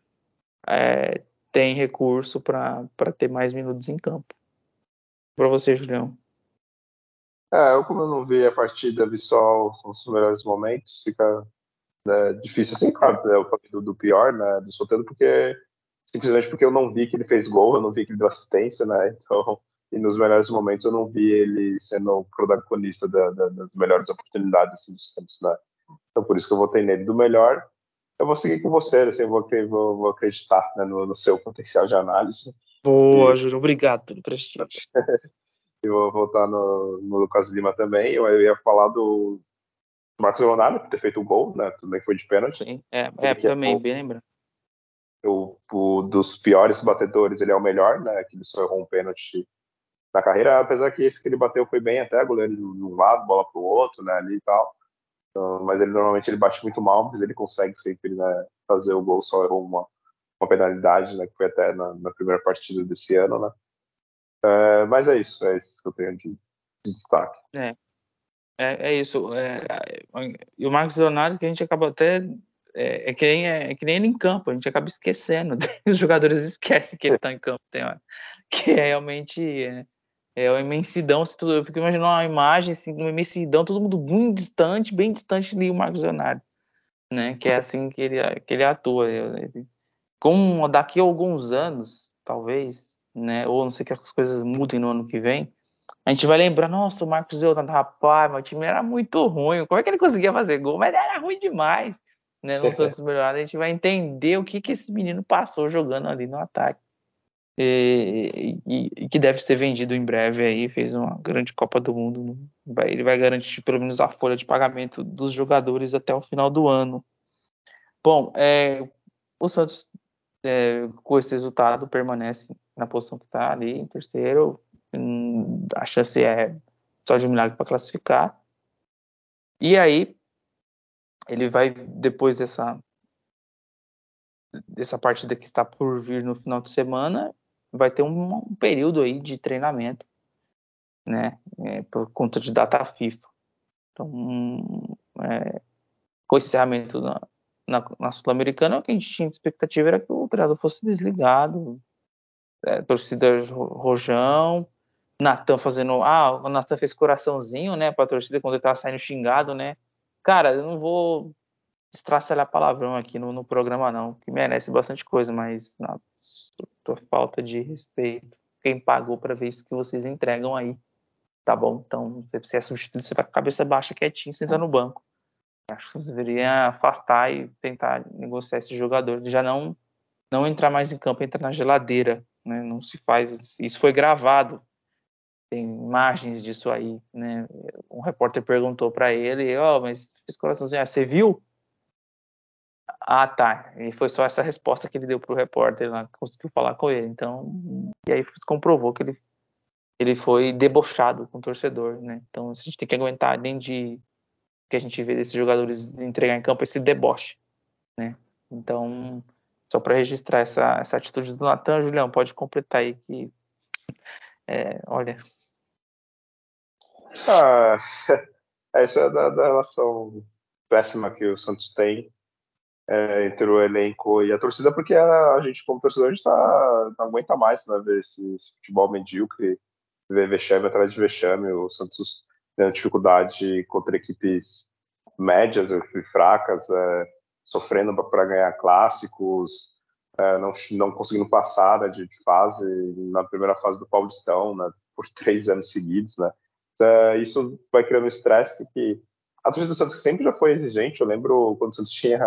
é, tem recurso para ter mais minutos em campo. Para você, Julião. É, eu como eu não vi a partida, vi só os melhores momentos, fica né, difícil assim, claro, né, eu falei do, do, pior, né, do Soteldo, porque simplesmente porque eu não vi que ele fez gol, eu não vi que ele deu assistência, né, então e nos melhores momentos eu não vi ele sendo o protagonista da, da, das melhores oportunidades assim, dos Santos, né? Então por isso que eu votei nele. Do melhor, eu vou seguir com você, assim, vou, vou, vou acreditar né, no, no, seu potencial de análise. Boa, e... Júlio, obrigado pelo prestígio. eu vou votar no, no, Lucas Lima também. Eu, eu ia falar do Marcos Leonardo, por ter feito o gol, né? Também foi de pênalti. Sim, é, é também, é bem lembrando. O, o, dos piores batedores, ele é o melhor, né? Que ele só errou um pênalti na carreira, apesar que esse que ele bateu foi bem até, goleiro de um lado, bola para o outro, né, ali e tal. Então, mas ele normalmente ele bate muito mal, mas ele consegue sempre né, fazer o gol, só errou uma, uma penalidade, né, que foi até na, na primeira partida desse ano, né. É, mas é isso, é isso que eu tenho de, de destaque. É, é, é isso. É, e o Marcos Leonardo, que a gente acaba até. É, é, que nem, é, que nem ele em campo, a gente acaba esquecendo. Os jogadores esquecem que ele está em campo, tem hora. Que é realmente. É, uma imensidão. Eu fico imaginando uma imagem, assim, uma imensidão, todo mundo bem distante, bem distante ali o Marcos Leonardo. Né? Que é assim que ele, que ele atua. Ele, como daqui a alguns anos, talvez, né? Ou não sei que as coisas mudem no ano que vem a gente vai lembrar, nossa, o Marcos Leonardo, rapaz, meu time era muito ruim. Como é que ele conseguia fazer gol? Mas era ruim demais. Né? No Santos melhorado, a gente vai entender o que, que esse menino passou jogando ali no ataque. E, e, e, que deve ser vendido em breve aí, fez uma grande Copa do Mundo. Vai, ele vai garantir pelo menos a folha de pagamento dos jogadores até o final do ano. Bom, é, o Santos, é, com esse resultado, permanece na posição que está ali, em terceiro, a chance é só de um milagre para classificar. E aí ele vai depois dessa dessa partida que está por vir no final de semana, vai ter um, um período aí de treinamento, né, é, por conta de data FIFA. Então, é, com o encerramento na, na, na Sul-Americana, o que a gente tinha de expectativa era que o treinador fosse desligado, é, torcida rojão, Natan fazendo. Ah, o Natan fez coraçãozinho, né, pra torcida quando ele tava saindo xingado, né? Cara, eu não vou estraçalhar palavrão aqui no, no, programa, não, que merece bastante coisa, mas na sua falta de respeito, quem pagou para ver isso que vocês entregam aí, tá bom? Então, se é substituído, você vai com a cabeça baixa, quietinho, sentando no banco. Acho que você deveria afastar e tentar negociar esse jogador, já não não entrar mais em campo, entrar na geladeira, né? Não se faz. Isso foi gravado tem imagens disso aí, né? Um repórter perguntou para ele, ó, oh, mas fiz coraçãozinho, ah, você viu? Ah, tá. E foi só essa resposta que ele deu pro repórter lá, conseguiu falar com ele. Então, e aí comprovou que ele, ele foi debochado com o torcedor, né? Então, a gente tem que aguentar, além de que a gente vê desses jogadores entregar em campo esse deboche, né? Então, só para registrar essa, essa atitude do Natan, Julião, pode completar aí que, é, olha, ah, essa é da, da, relação péssima que o Santos tem é, entre o elenco e a torcida, porque a, gente, como torcedor, a gente tá, não aguenta mais né, ver esse, esse, futebol medíocre, ver vexame atrás de vexame, o Santos tendo dificuldade contra equipes médias e fracas, é, sofrendo para ganhar clássicos, é, não, não conseguindo passar né, de, fase na primeira fase do Paulistão, né, por três anos seguidos, né? uh, isso vai criando estresse que a torcida do Santos sempre já foi exigente. Eu lembro quando o Santos tinha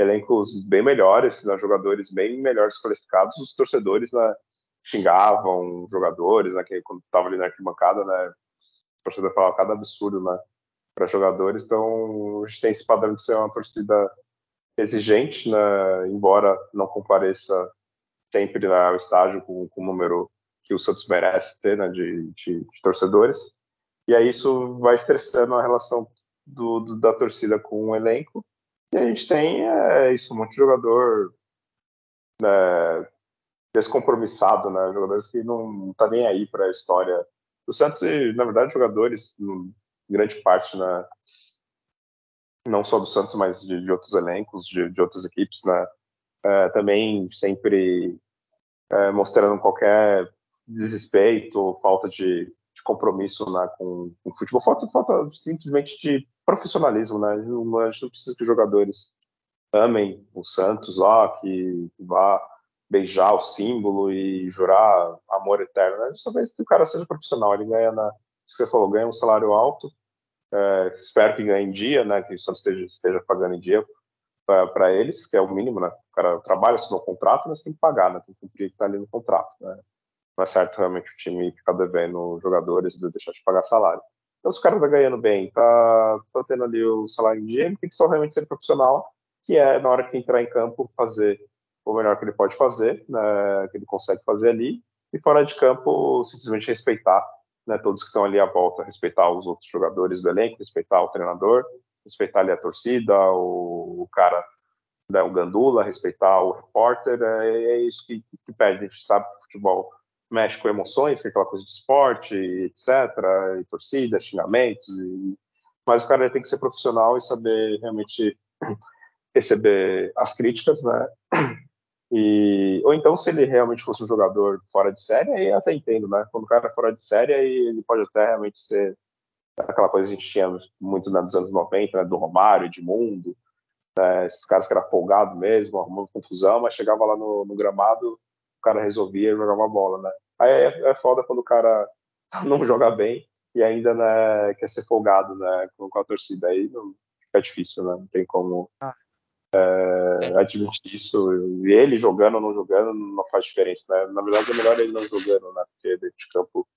elencos bem melhores, né, jogadores bem melhores qualificados, os torcedores né, xingavam jogadores, né, que quando estava ali na arquibancada, né, o torcedor falava cada absurdo né, para jogadores. Então a gente tem esse padrão de ser uma torcida exigente, né, embora não compareça sempre né, ao estádio com, com o número que o Santos merece ter né, de, de, de torcedores. E aí isso vai estressando a relação do, do, da torcida com o elenco. E a gente tem é, isso, um monte de jogador né, descompromissado, né? Jogadores que não tá nem aí para a história do Santos e, na verdade, jogadores, grande parte, né, não só do Santos, mas de, de outros elencos, de, de, outras equipes, né, é, também sempre é, mostrando qualquer desrespeito, falta de, de compromisso né, com, com o futebol, falta, falta simplesmente de profissionalismo, né? A gente não precisa que os jogadores amem o Santos lá, que vá beijar o símbolo e jurar amor eterno. Né? Só vê que o cara seja profissional, ele ganha na, você falou, ganha um salário alto, é, espero que ganhe em dia, né? Que o Santos esteja, esteja pagando em dia para eles, que é o mínimo, né? O cara trabalha, assinou contrato, mas tem que pagar, né? Tem que cumprir o que está ali no contrato, né? não é certo realmente o time ficar devendo jogadores e deixar de pagar salário. Então, se o cara tá ganhando bem, tá, tá tendo ali o salário ele tem que só realmente ser profissional, que é na hora que entrar em campo fazer o melhor que ele pode fazer, né, que ele consegue fazer ali, e fora de campo simplesmente respeitar né, todos que estão ali à volta, respeitar os outros jogadores do elenco, respeitar o treinador, respeitar ali a torcida, o, o cara, né, o gandula, respeitar o repórter, é, é isso que, que pede. A gente sabe que o futebol mexe com emoções, que é aquela coisa de esporte, etc., e torcida, xingamentos, e... mas o cara tem que ser profissional e saber realmente receber as críticas, né? E, ou então, se ele realmente fosse um jogador fora de série, aí eu até entendo, né? Quando o cara é fora de série, aí ele pode até realmente ser aquela coisa que a gente tinha muitos né, nos anos 90, né, do Romário, Edmundo, né, esses caras que eram folgados mesmo, arrumando confusão, mas chegava lá no, no gramado, o cara resolvia jogar uma bola, né? Aí é, é foda quando o cara não joga bem e ainda né, quer ser folgado né, com, com a torcida. Aí não, fica difícil, né? Não tem como. Ah é, admitir isso. E ele jogando ou não jogando não faz diferença, né? Na verdade, é melhor ele não jogando, né? Porque dentro de campo,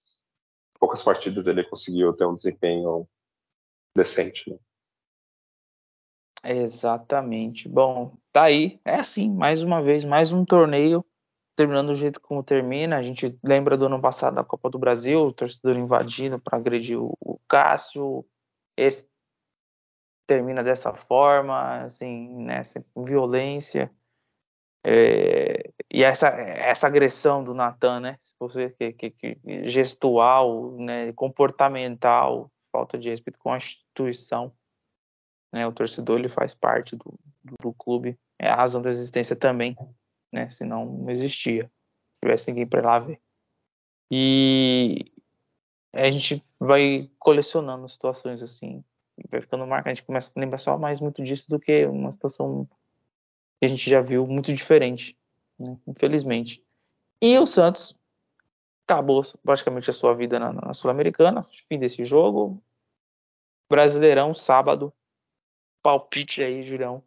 poucas partidas ele conseguiu ter um desempenho decente, né? Exatamente. Bom, tá aí. É assim, mais uma vez, mais um torneio terminando do jeito como termina. A gente lembra do ano passado da Copa do Brasil, o torcedor invadindo para agredir o, o Cássio. Esse termina dessa forma, assim, né, com violência. É, e essa, essa agressão do Natan, né, se você que, que, que, gestual, né, comportamental, falta de respeito com a instituição, né, o torcedor ele faz parte do, do, do clube, é a razão da existência também, né, senão não existia, se tivesse ninguém para lá ver. E a gente vai colecionando situações assim, vai ficando marcado, a gente começa a lembrar só mais muito disso do que uma situação que a gente já viu muito diferente, né? infelizmente. E o Santos acabou praticamente a sua vida na, na Sul-Americana, fim desse jogo. Brasileirão, sábado, palpite aí, Julião.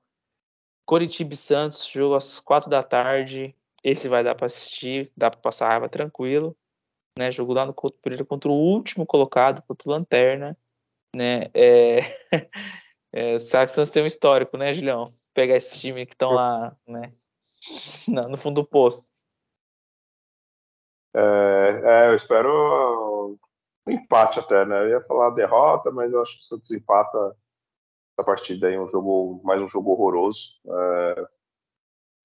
Coritiba e Santos, jogo às quatro da tarde. Esse vai dar para assistir, dá para passar raiva tranquilo. Né? Jogo lá no Couto Pereira contra o último colocado, contra o Lanterna né? É, é, Saxons tem um histórico, né, Julião? Pegar esse time que estão lá, né? no fundo do poço. É, é, eu espero um empate até, né? Eu ia falar derrota, mas eu acho que o Santos empata essa partida aí, um jogo, mais um jogo horroroso. É,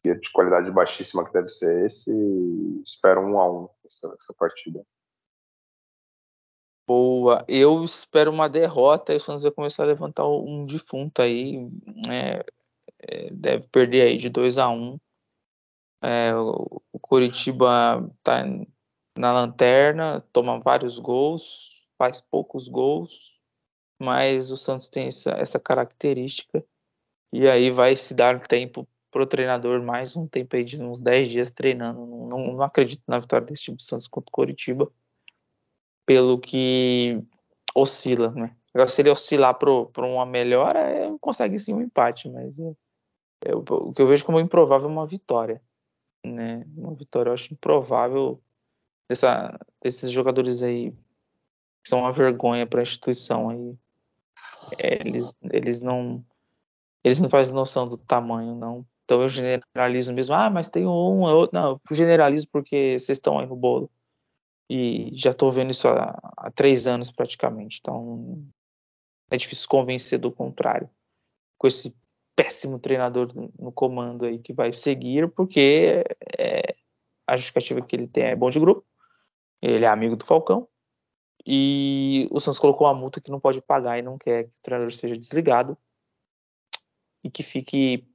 de qualidade baixíssima que deve ser esse. Espero um a um essa, essa partida. Boa. Eu espero uma derrota e o Santos vai começar a levantar um defunto aí. É, é, deve perder aí de 2 a 1 um. é, o Curitiba tá na lanterna, toma vários gols, faz poucos gols, mas o Santos tem essa, essa característica. E aí vai se dar tempo pro treinador, mais um tempo aí de uns 10 dias treinando. Não, não, não acredito na vitória desse time do Santos contra o Curitiba pelo que oscila, né? Agora, se ele oscilar para uma melhora, é, consegue sim um empate, mas é, é, o que eu vejo como improvável é uma vitória, né? Uma vitória eu acho improvável dessa, desses jogadores aí que são uma vergonha para a instituição aí. É, eles, eles não eles não fazem noção do tamanho, não. Então eu generalizo mesmo, ah, mas tem um, é outro. Não, eu generalizo porque vocês estão aí no bolo. E já estou vendo isso há, há, três anos praticamente. Então é difícil convencer do contrário. Com esse péssimo treinador no comando aí que vai seguir, porque é, a justificativa que ele tem é bom de grupo. Ele é amigo do Falcão. E o Santos colocou uma multa que não pode pagar e não quer que o treinador seja desligado. E que fique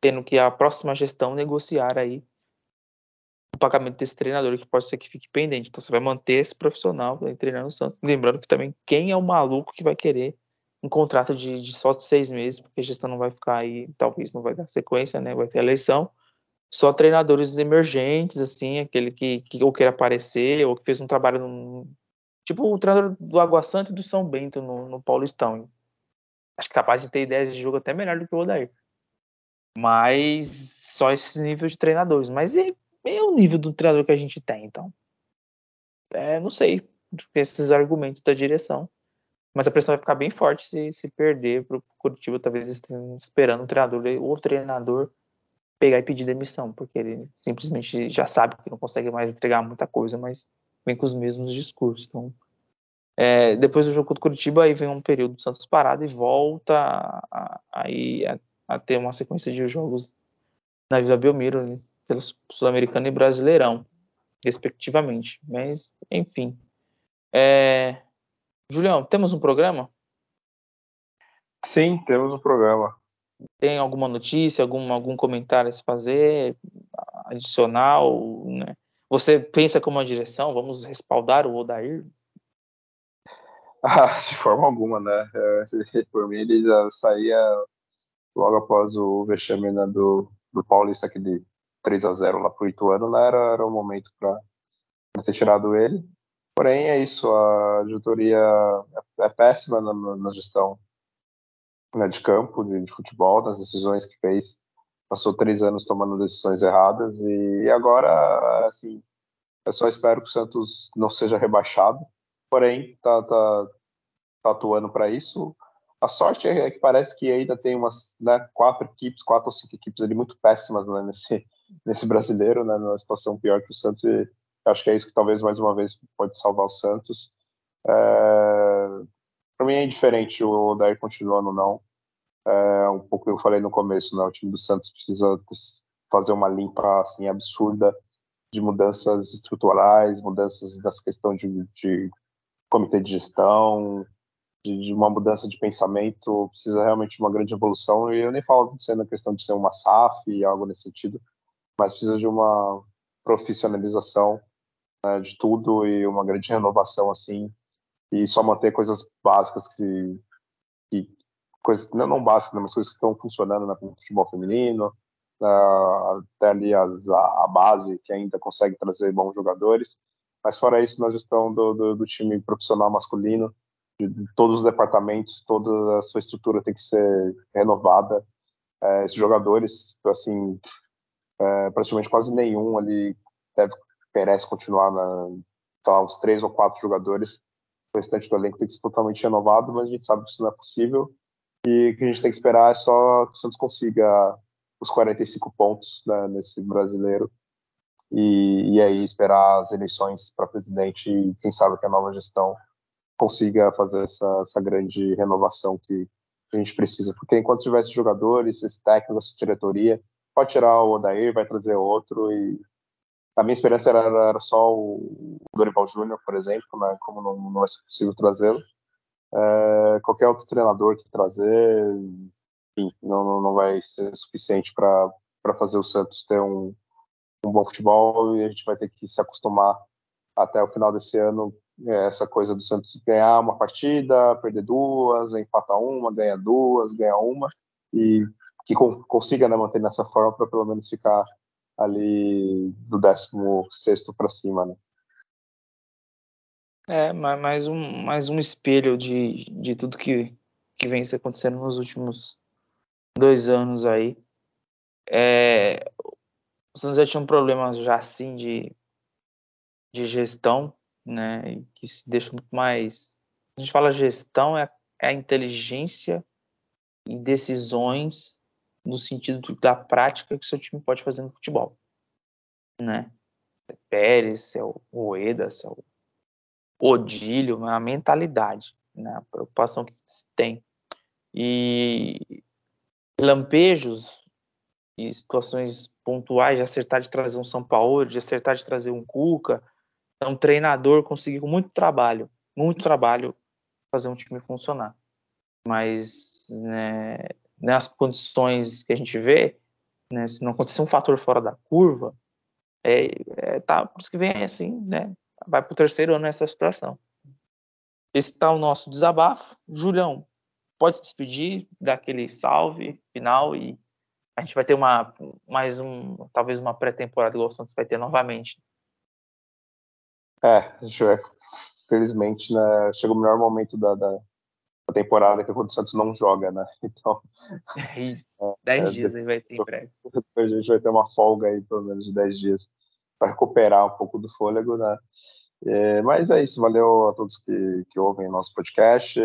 tendo que a próxima gestão negociar aí pagamento desse treinador, que pode ser que fique pendente. Então você vai manter esse profissional treinando o Santos. Lembrando que também quem é o maluco que vai querer um contrato de, de só seis meses, porque a gestão não vai ficar aí, talvez não vai dar sequência, né? Vai ter eleição. Só treinadores emergentes, assim, aquele que, que ou quer aparecer, ou que fez um trabalho no, tipo o treinador do Água Santa e do São Bento no, no Paulistão. Acho que capaz de ter ideias de jogo até melhor do que o Odair. Mas só esse nível de treinadores. Mas e é o nível do treinador que a gente tem, então. É, não sei esses argumentos da direção. Mas a pressão vai ficar bem forte se, se perder para o Curitiba, talvez estejam esperando o treinador, o treinador pegar e pedir demissão, porque ele simplesmente já sabe que não consegue mais entregar muita coisa, mas vem com os mesmos discursos. Então, é, depois do jogo contra o Curitiba, aí vem um período do Santos parado e volta a, a, a, a ter uma sequência de jogos na Vila Belmiro, né, pelo Sul-Americano e Brasileirão, respectivamente. Mas, enfim. É... Julião, temos um programa? Sim, temos um programa. Tem alguma notícia, algum, algum comentário a se fazer adicional? Né? Você pensa como uma direção? Vamos respaldar o Odair? Ah, de forma alguma, né? Por mim, ele já saía logo após o vexame né, do, do Paulista, aquele 3 a 0 lá pro Ituano, né? Era, era o momento para ter tirado ele. Porém, é isso, a diretoria é, é péssima na, na gestão né, de campo, de, de, futebol, das decisões que fez. Passou três anos tomando decisões erradas e, agora, assim, eu só espero que o Santos não seja rebaixado. Porém, tá, tá, tá atuando para isso. A sorte é que parece que ainda tem umas né, quatro equipes, quatro ou cinco equipes ali muito péssimas né, nesse, nesse brasileiro, né, numa situação pior que o Santos. E acho que é isso que talvez mais uma vez pode salvar o Santos. É, para mim é indiferente o Odair continuando ou não. É um pouco eu falei no começo, né? O time do Santos precisa fazer uma limpa assim absurda de mudanças estruturais, mudanças das questões de, de comitê de gestão, de, de, uma mudança de pensamento, precisa realmente de uma grande evolução. E eu nem falo de ser na questão de ser uma SAF e algo nesse sentido, mas precisa de uma profissionalização né, de tudo e uma grande renovação assim e só manter coisas básicas que, que coisas não, não básicas, né, mas coisas que estão funcionando né, no futebol feminino, uh, até ali as, a, a, base que ainda consegue trazer bons jogadores. Mas fora isso, na gestão do, do, do time profissional masculino, de, de, todos os departamentos, toda a sua estrutura tem que ser renovada. É, esses jogadores, assim, é, praticamente quase nenhum ali deve merece continuar na, lá, uns três ou quatro jogadores. O restante do elenco tem que ser totalmente renovado, mas a gente sabe que isso não é possível. E que a gente tem que esperar é só que o Santos consiga os 45 pontos né, nesse brasileiro. E, e, aí esperar as eleições para presidente e quem sabe que a nova gestão consiga fazer essa, essa grande renovação que a gente precisa. Porque enquanto tiver esses jogadores, esse técnico, essa diretoria, pode tirar o Odair, vai trazer outro e a minha experiência era, era só o Dorival Júnior, por exemplo, né, como não, não vai ser possível trazê-lo. É, qualquer outro treinador que trazer, enfim, não, não vai ser suficiente para fazer o Santos ter um, um bom futebol e a gente vai ter que se acostumar até o final desse ano é, essa coisa do Santos ganhar uma partida, perder duas, empatar uma, ganhar duas, ganhar uma e que consiga né, manter nessa forma para pelo menos ficar ali do 16 para cima, né? É, mais um, mais um espelho de, de tudo que, que vem se acontecendo nos últimos dois anos aí. É, o Santos já tinha um problema já assim de, de gestão, né? Que se deixa muito mais. A gente fala gestão, é, é a inteligência e decisões no sentido da prática que seu time pode fazer no futebol, né? É Pérez, é o se é o Odílio, a mentalidade, né? a preocupação que se tem. E lampejos e situações pontuais de acertar de trazer um São Paulo, de acertar de trazer um Cuca, é um treinador conseguir com muito trabalho, muito trabalho fazer um time funcionar. Mas né, nas condições que a gente vê, né, se não acontecer um fator fora da curva, é, é, tá, por isso que vem assim, né, vai para o terceiro ano nessa situação. Esse está o nosso desabafo. Julião, pode se despedir daquele salve final e a gente vai ter uma mais um, talvez uma pré-temporada igual o Santos vai ter novamente. É, vai, felizmente, né, chega o melhor momento da, da, da temporada que é quando o Santos não joga, né? Então. É isso. É, dez é, dias aí vai ter em breve. A gente vai ter uma folga aí, pelo menos de dez dias, para recuperar um pouco do fôlego, né? É, mas é isso, valeu a todos que, que ouvem nosso podcast.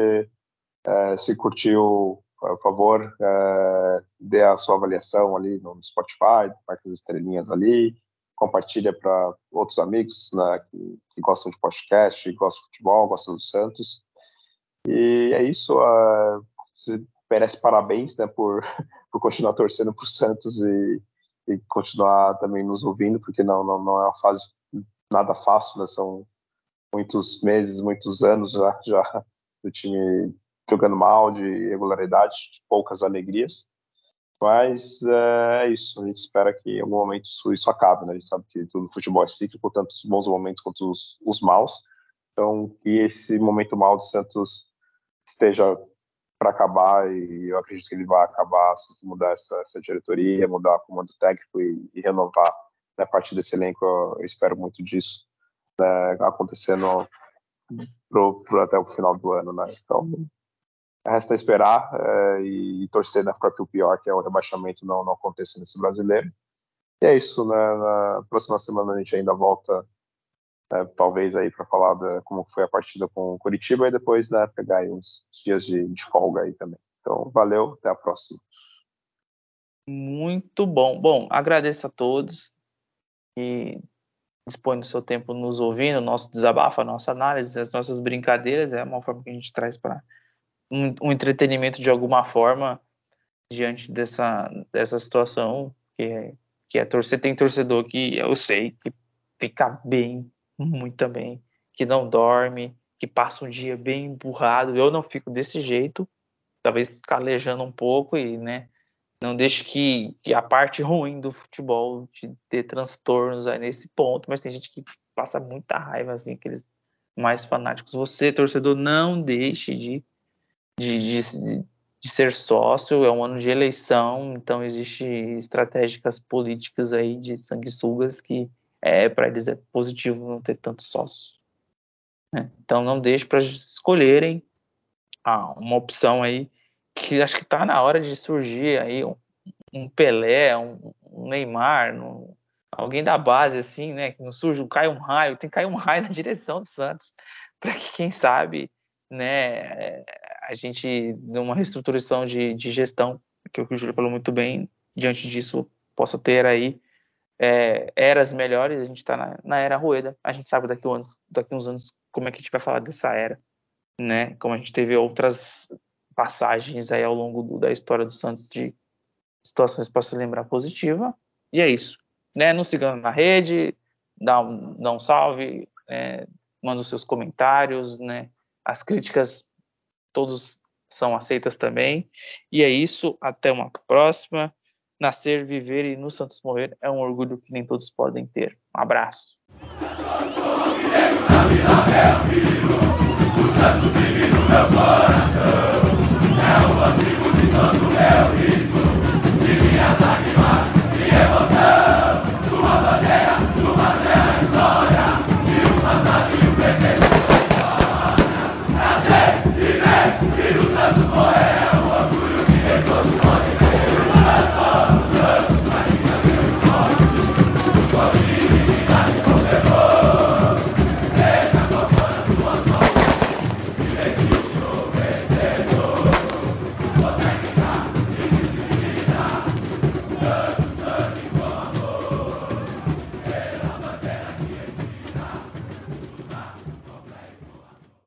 É, se curtiu por favor, é, dê a sua avaliação ali no Spotify, marque as estrelinhas ali, compartilha para outros amigos né, que, que, gostam de podcast, gostam de futebol, gostam do Santos. E é isso. Uh, merece parabéns né, por, por continuar torcendo para o Santos e, e, continuar também nos ouvindo, porque não, não, não é uma fase nada fácil, né, são muitos meses, muitos anos já, já do time jogando mal, de irregularidade, de poucas alegrias. Mas é, é isso, a gente espera que em algum momento isso, isso acabe, né? A gente sabe que tudo no futebol é cíclico, tanto os bons momentos quanto os, os maus. Então, que esse momento mal do Santos esteja para acabar e eu acredito que ele vai acabar se assim, mudar essa, essa, diretoria, mudar o comando técnico e, e renovar né, a partir desse elenco. Eu, espero muito disso né, acontecendo pro, pro, até o final do ano, né? Então, resta esperar é, e, e, torcer né, para que o pior, que é o rebaixamento, não, não aconteça nesse brasileiro. E é isso, né? Na próxima semana a gente ainda volta, né, talvez aí para falar da, como foi a partida com o Curitiba e depois né, pegar uns, uns dias de, de folga aí também. Então, valeu, até a próxima. Muito bom. Bom, agradeço a todos que dispõem do seu tempo nos ouvindo, nosso desabafo, a nossa análise, as nossas brincadeiras, é uma forma que a gente traz para um, um, entretenimento de alguma forma diante dessa, dessa situação que é, que é torcer. Tem torcedor que eu sei que fica bem, muito bem, que não dorme, que passa um dia bem empurrado. Eu não fico desse jeito, talvez calejando um pouco e, né, não deixe que, que, a parte ruim do futebol de ter transtornos aí nesse ponto, mas tem gente que passa muita raiva, assim, aqueles mais fanáticos. Você, torcedor, não deixe de de, de, de ser sócio, é um ano de eleição, então existe estratégicas políticas aí de sanguessugas que é para eles é positivo não ter tantos sócios. Né? Então não deixe para escolherem ah, uma opção aí que acho que está na hora de surgir aí um, um Pelé, um, um Neymar, um, alguém da base assim, né? Que não surge, cai um raio, tem que cair um raio na direção do Santos para que quem sabe, né? a gente, numa reestruturação de, de gestão, que o Júlio falou muito bem, diante disso, possa ter aí é, eras melhores. A gente está na, na, era Rueda. A gente sabe daqui, anos, daqui uns anos como é que a gente vai falar dessa era, né? Como a gente teve outras passagens aí ao longo do, da história do Santos de situações para se lembrar positiva. E é isso. Né? Nos sigam na rede, dá um, dá um salve, é, manda os seus comentários, né? As críticas todos são aceitas também. E é isso, até uma próxima. Nascer, viver e no Santos morrer é um orgulho que nem todos podem ter. Um abraço. É o antigo de rio.